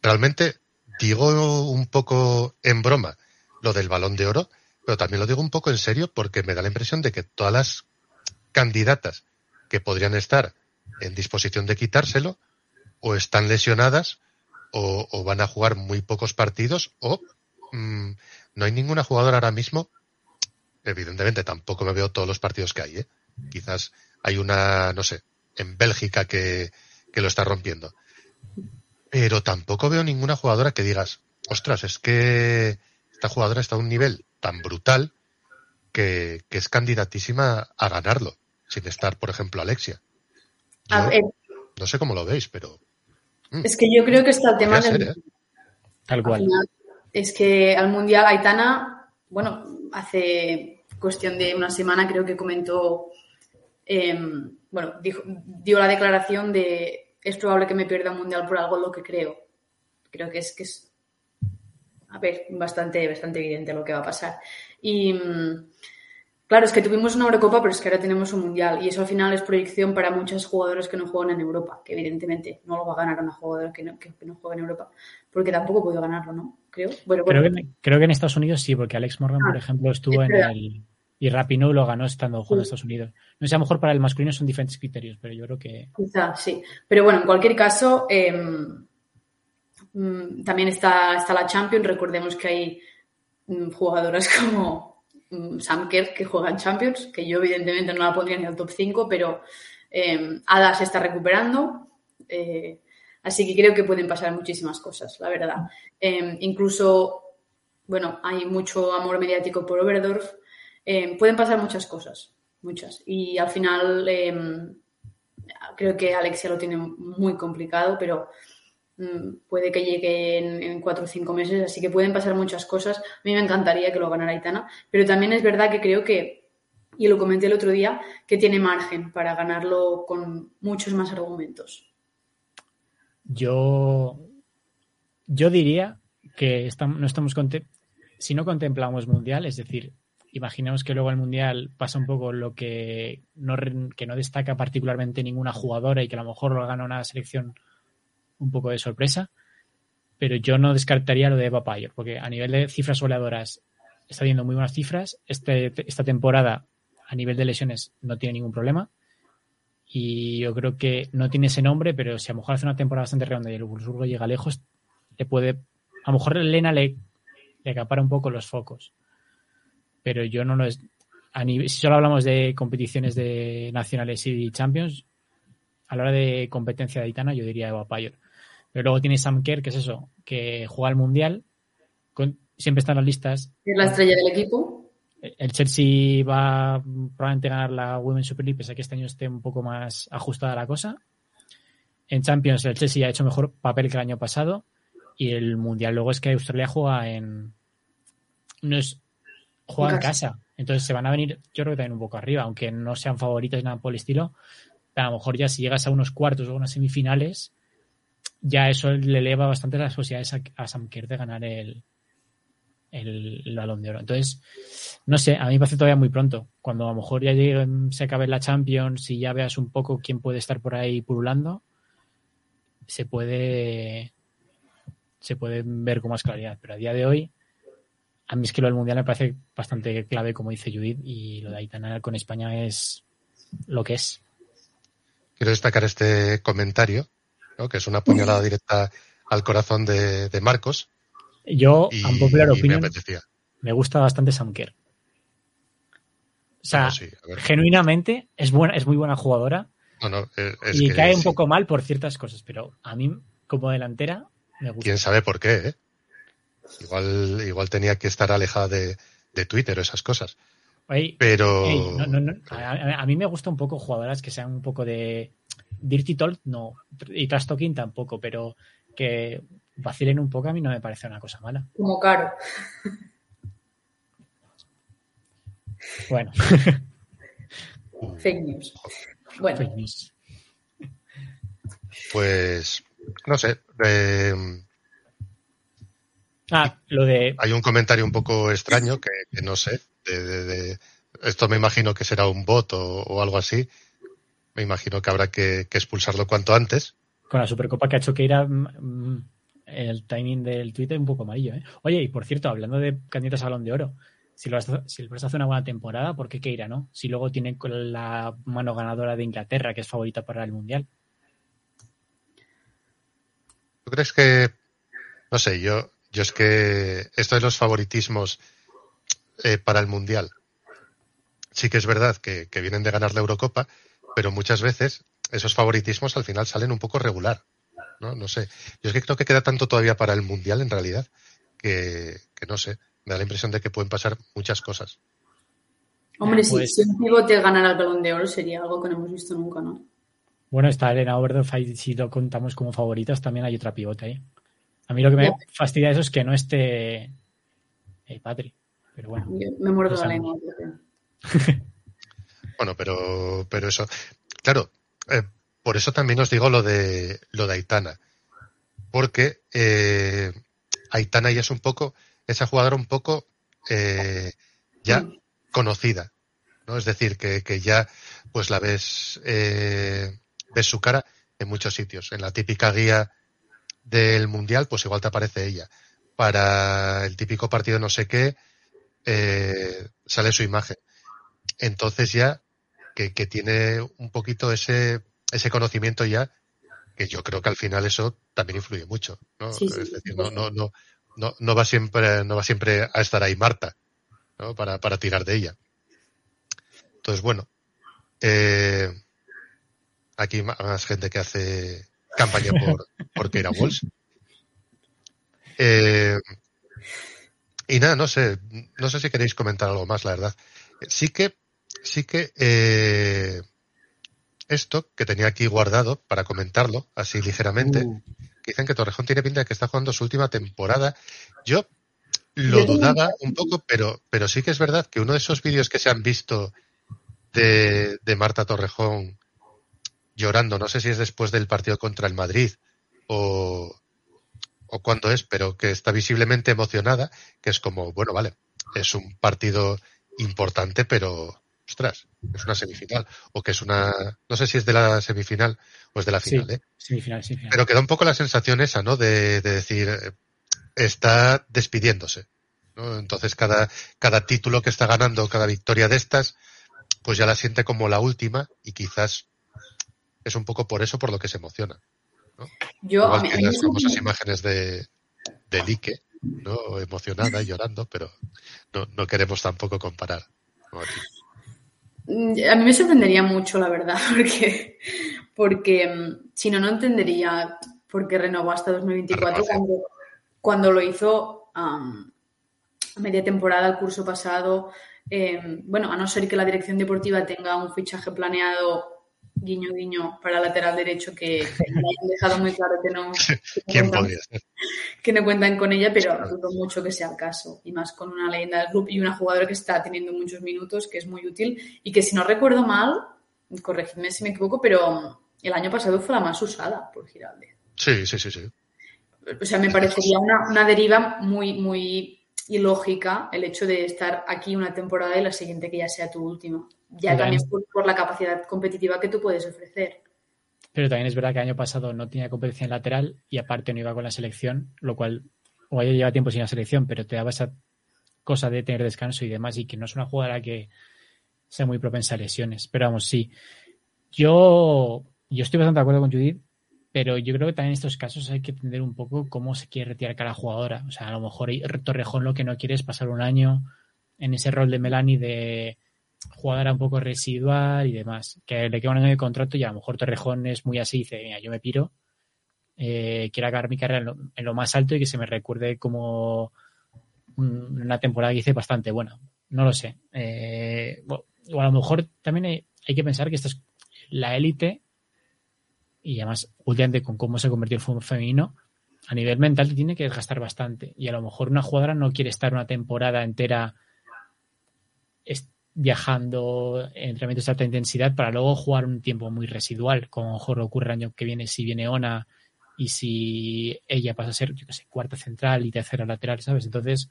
realmente digo un poco en broma lo del balón de oro, pero también lo digo un poco en serio porque me da la impresión de que todas las candidatas que podrían estar en disposición de quitárselo o están lesionadas o, van a jugar muy pocos partidos o mmm, no hay ninguna jugadora ahora mismo. Evidentemente tampoco me veo todos los partidos que hay. ¿eh? Quizás hay una, no sé, en Bélgica que, que lo está rompiendo. Pero tampoco veo ninguna jugadora que digas, ostras, es que esta jugadora está a un nivel tan brutal que, que es candidatísima a ganarlo, sin estar, por ejemplo, Alexia. Yo, no sé cómo lo veis, pero Mm. Es que yo creo que está el tema del... ¿eh? Tal Al cual. final, es que al Mundial Aitana, bueno, hace cuestión de una semana creo que comentó, em, bueno, dijo- dio la declaración de es probable que me pierda un Mundial por algo en lo que creo. Creo que es que es, a ver, bastante, bastante evidente lo que va a pasar. Y mm, claro, es que tuvimos una Eurocopa, pero es que ahora tenemos un Mundial y eso al final es proyección para muchos jugadores que no juegan en Europa, que evidentemente no lo va a ganar una jugadora que no, que- que no juega en Europa, porque tampoco puede ganarlo, ¿no? Creo. Bueno, Creo bueno, que, creo que en Estados Unidos sí, porque Alex Morgan, por Ah, ejemplo, estuvo es en el. Y Rapinoe lo ganó estando jugando en Sí. Estados Unidos. No sé, a lo mejor para el masculino son diferentes criterios, pero yo creo que. Quizá, sí. Pero bueno, en cualquier caso, eh, mm, también está, está la Champions. Recordemos que hay mm, jugadoras como Sam Kerr que juegan Champions, que yo evidentemente no la pondría en el top 5, pero eh, Ada se está recuperando. eh, así que creo que pueden pasar muchísimas cosas, la verdad. Eh, incluso, bueno, hay mucho amor mediático por Oberdorf. Eh, pueden pasar muchas cosas, muchas. Y al final, creo que Alexia lo tiene muy complicado, pero mm, puede que llegue en, cuatro o cinco meses, así que pueden pasar muchas cosas. A mí me encantaría que lo ganara Aitana, pero también es verdad que creo que, y lo comenté el otro día, que tiene margen para ganarlo con muchos más argumentos. Yo. Yo diría que estam- no estamos si no contemplamos mundial, es decir, imaginemos que luego el mundial pasa un poco lo que no, que no destaca particularmente ninguna jugadora y que a lo mejor lo gana una selección un poco de sorpresa, pero yo no descartaría lo de Eva Payer, porque a nivel de cifras goleadoras está viendo muy buenas cifras. Este, esta temporada, a nivel de lesiones, no tiene ningún problema. Y yo creo que no tiene ese nombre, pero si a lo mejor hace una temporada bastante redonda y el Wolfsburgo llega lejos, le puede. A lo mejor Elena le, le acapara un poco los focos. Pero yo no lo es. A nivel, si solo hablamos de competiciones de nacionales y Champions, a la hora de competencia de Itana, yo diría Eva Payer. Pero luego tiene Sam Kerr, que es eso, que juega al mundial, con- siempre está en las listas, Es la estrella del equipo. el Chelsea va a probablemente ganar la Women's Super League, pese a que este año esté un poco más ajustada la cosa. En Champions el Chelsea ha hecho mejor papel que el año pasado y el Mundial luego es que Australia juega en... No es... Juega en casa. casa. Entonces se van a venir, yo creo que también un poco arriba, aunque no sean favoritos ni nada por el estilo. A lo mejor ya si llegas a unos cuartos o unas semifinales, ya eso le eleva bastante las posibilidades a, a Sam de ganar el, el, el balón de oro. Entonces, no sé, a mí me parece todavía muy pronto. Cuando a lo mejor ya llegue- se acabe la Champions y ya veas un poco quién puede estar por ahí pululando, se puede se puede ver con más claridad. Pero a día de hoy, a mí es que lo del Mundial me parece bastante clave, como dice Judith, y lo de Aitana con España es lo que es. Quiero destacar este comentario, ¿no? que es una puñalada directa al corazón de, de Marcos. Yo, Y, un popular me opinion, apetecía. me gusta bastante Sam Kerr. O sea, No, sí, genuinamente es buena, es muy buena jugadora No, no, es, es y que cae un poco mal por ciertas cosas, pero a mí como delantera me gusta. quién sabe por qué, ¿eh? Igual, igual tenía que estar alejada de, de Twitter o esas cosas. Oye, Pero. ey, no, no, no, a, a- a mí me gusta un poco jugadoras que sean un poco de dirty talk, no, y trash talking tampoco, pero que vacilen un poco a mí no me parece una cosa mala. Como caro. Bueno, Fake news. Bueno, fake news. Pues. No sé. eh, Ah, lo de hay un comentario un poco extraño que, que no sé. de- de- de- esto me imagino que será un bot o, o algo así. Me imagino que habrá que, que expulsarlo cuanto antes. con la Supercopa que ha hecho Keira, mm, mm, el timing del Twitter un poco amarillo. ¿eh? Oye, y por cierto, hablando de candidatos a Balón de Oro, si, lo si el Barça hace una buena temporada, ¿por qué Keira no? Si luego tiene con la mano ganadora de Inglaterra, que es favorita para el Mundial. ¿Tú crees que.? No sé, yo, yo es que esto de los favoritismos eh, para el Mundial. Sí que es verdad que, que vienen de ganar la Eurocopa, pero muchas veces esos favoritismos al final salen un poco regular. ¿no? no sé. Yo es que creo que queda tanto todavía para el Mundial en realidad que, que no sé. Me da la impresión de que pueden pasar muchas cosas. hombre, si, Pues- si un pivote ganara el balón de oro sería algo que no hemos visto nunca, ¿no? Bueno, está Elena Oberdorf ahí, si lo contamos como favoritas, también hay otra pivote ahí. A mí lo que me fastidia de eso es que no esté eh, Patri. Pero bueno, Yo me muerdo la Pasamos. lengua. Bueno, pero, pero eso, claro, eh, por eso también os digo lo de lo de Aitana, porque eh, Aitana ya es un poco esa jugadora un poco eh, ya Mm. conocida, ¿no? Es decir, que, que ya pues la ves eh, ves su cara en muchos sitios, en la típica guía del mundial, pues igual te aparece ella. Para el típico partido no sé qué, eh, sale su imagen. Entonces ya que, que tiene un poquito ese, ese conocimiento ya, que yo creo que al final eso también influye mucho, ¿no? Sí, sí, es decir, no, no, no, no, no va siempre, no va siempre a estar ahí Marta, ¿no? Para, para tirar de ella. Entonces, bueno, eh, aquí más gente que hace campaña por, por Keira Walsh. Eh, y nada, no sé, no sé si queréis comentar algo más, la verdad. Sí que, sí que eh, esto que tenía aquí guardado para comentarlo, así ligeramente, Uh, que dicen que Torrejón tiene pinta de que está jugando su última temporada. Yo lo dudaba un poco, pero, pero sí que es verdad que uno de esos vídeos que se han visto de, de Marta Torrejón llorando, no sé si es después del partido contra el Madrid o, o cuándo es, pero que está visiblemente emocionada, que es como, bueno, vale, es un partido importante, pero ostras, es una semifinal, o que es una, no sé si es de la semifinal o es de la Sí. final, ¿eh? semifinal, semifinal. Pero queda un poco la sensación esa, ¿no? De, de decir, eh, está despidiéndose. ¿no? Entonces cada, cada título que está ganando, cada victoria de estas, pues ya la siente como la última y quizás es un poco por eso por lo que se emociona. Yo, a Igual que las famosas imágenes de, de Lique, ¿no? Emocionada y llorando, pero no, no queremos tampoco comparar. ¿no? Aquí. Mm, A mí me sorprendería mucho, la verdad, porque, porque mm, si no, no entendería por qué renovó hasta 2024 Renovación. cuando, cuando lo hizo am, a media temporada el curso pasado. Eh, bueno, a no ser que la dirección deportiva tenga un fichaje planeado, guiño, guiño, para lateral derecho, que, me hayan dejado muy claro que no, que no ¿Quién cuentan- podría ser? que no cuentan con ella, pero dudo mucho que sea el caso. Y más con una leyenda del club y una jugadora que está teniendo muchos minutos, que es muy útil y que si no recuerdo mal, corregidme si me equivoco, pero el año pasado fue la más usada por Giralde. Sí, sí, sí, sí. O sea, me parecería una, una deriva muy, muy ilógica el hecho de estar aquí una temporada y la siguiente que ya sea tu última. Ya también por, por la capacidad competitiva que tú puedes ofrecer. Pero también es verdad que el año pasado no tenía competición lateral y aparte no iba con la selección, lo cual, o ya lleva tiempo sin la selección, pero te daba esa cosa de tener descanso y demás, y que no es una jugadora que sea muy propensa a lesiones. Pero vamos, sí. Yo, yo estoy bastante de acuerdo con Judith, pero yo creo que también en estos casos hay que entender un poco cómo se quiere retirar cada jugadora. O sea, a lo mejor Torrejón lo que no quiere es pasar un año en ese rol de Melanie de jugadora un poco residual y demás, que le queda un año de contrato y a lo mejor Torrejón es muy así, dice, mira, yo me piro, eh, quiero acabar mi carrera en lo, más alto y que se me recuerde como una temporada que hice bastante buena. No lo sé. Eh, o a lo mejor también hay, que pensar que esta es la élite y además últimamente con cómo se convirtió el fútbol femenino, a nivel mental tiene que desgastar bastante y a lo mejor una jugadora no quiere estar una temporada entera viajando en entrenamientos de alta intensidad para luego jugar un tiempo muy residual, como mejor ocurre el año que viene si viene Ona y si ella pasa a ser, yo qué sé, cuarta central y tercera lateral, ¿sabes? Entonces,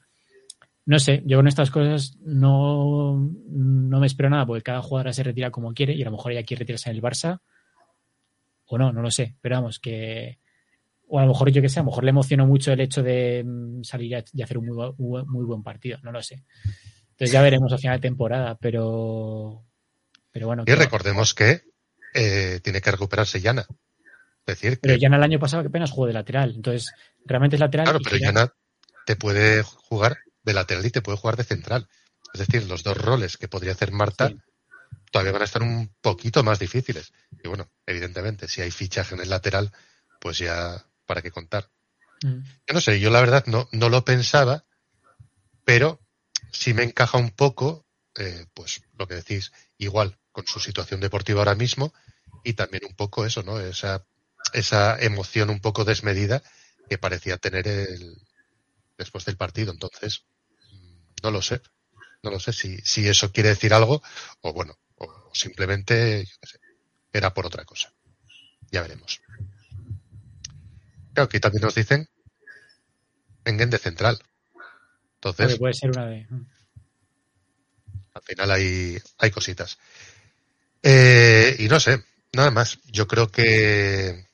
no sé, yo con estas cosas no, no me espero nada porque cada jugadora se retira como quiere y a lo mejor ella quiere retirarse en el Barça o no, no lo sé, pero vamos, que o a lo mejor yo que sé, a lo mejor le emocionó mucho el hecho de salir y hacer un muy, muy buen partido, no lo sé. Entonces ya veremos a final de temporada, pero, pero bueno. Y recordemos que eh, tiene que recuperarse Yana. Es decir, que... Pero Yana el año pasado que apenas jugó de lateral, entonces realmente es lateral. Claro, pero Yana te puede jugar de lateral y te puede jugar de central. Es decir, los dos roles que podría hacer Marta sí. todavía van a estar un poquito más difíciles. Y bueno, evidentemente, si hay fichaje en el lateral, pues ya para qué contar. Mm. Yo no sé, yo la verdad no, no lo pensaba, pero sí me encaja un poco, eh, pues lo que decís, igual con su situación deportiva ahora mismo y también un poco eso, ¿no? Esa, esa emoción un poco desmedida que parecía tener el, después del partido. Entonces, no lo sé. No lo sé si, si eso quiere decir algo o bueno, o simplemente, yo qué sé, era por otra cosa. Ya veremos. Claro, aquí también nos dicen Engen de central. Entonces, puede ser una de. al final hay, hay cositas. Eh, y no sé, nada más. Yo creo que,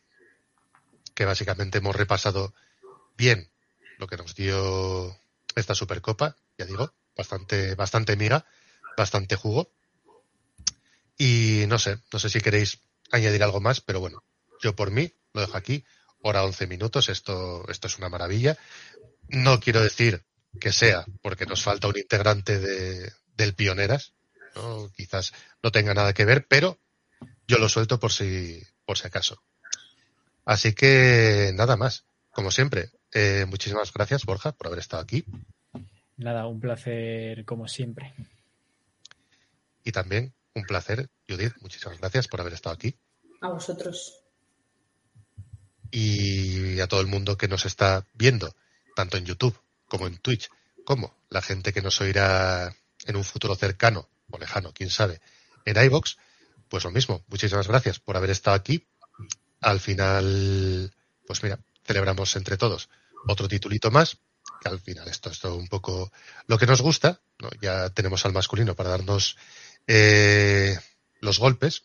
que básicamente hemos repasado bien lo que nos dio esta Supercopa, ya digo, bastante, bastante miga, bastante jugo. Y no sé, no sé si queréis añadir algo más, pero bueno, yo por mí lo dejo aquí. Hora 11 minutos, esto, esto es una maravilla. No quiero decir que sea porque nos falta un integrante de, del Pioneras, ¿no? quizás no tenga nada que ver, pero yo lo suelto por si, por si acaso. Así que nada más. Como siempre, eh, muchísimas gracias, Borja, por haber estado aquí. Nada, un placer como siempre. Y también un placer, Judith, muchísimas gracias por haber estado aquí. A vosotros. Y a todo el mundo que nos está viendo, tanto en YouTube como en Twitch, como la gente que nos oirá en un futuro cercano o lejano, quién sabe, en iBox, pues lo mismo. Muchísimas gracias por haber estado aquí. Al final, pues mira, celebramos entre todos otro titulito más, que al final esto es todo un poco lo que nos gusta, ¿no? ya tenemos al masculino para darnos eh, los golpes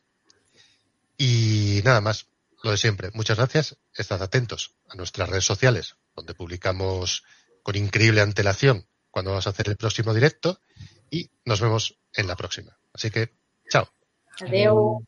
y nada más, lo de siempre. Muchas gracias, estad atentos a nuestras redes sociales, donde publicamos con increíble antelación cuando vamos a hacer el próximo directo y nos vemos en la próxima. Así que, chao. Adiós.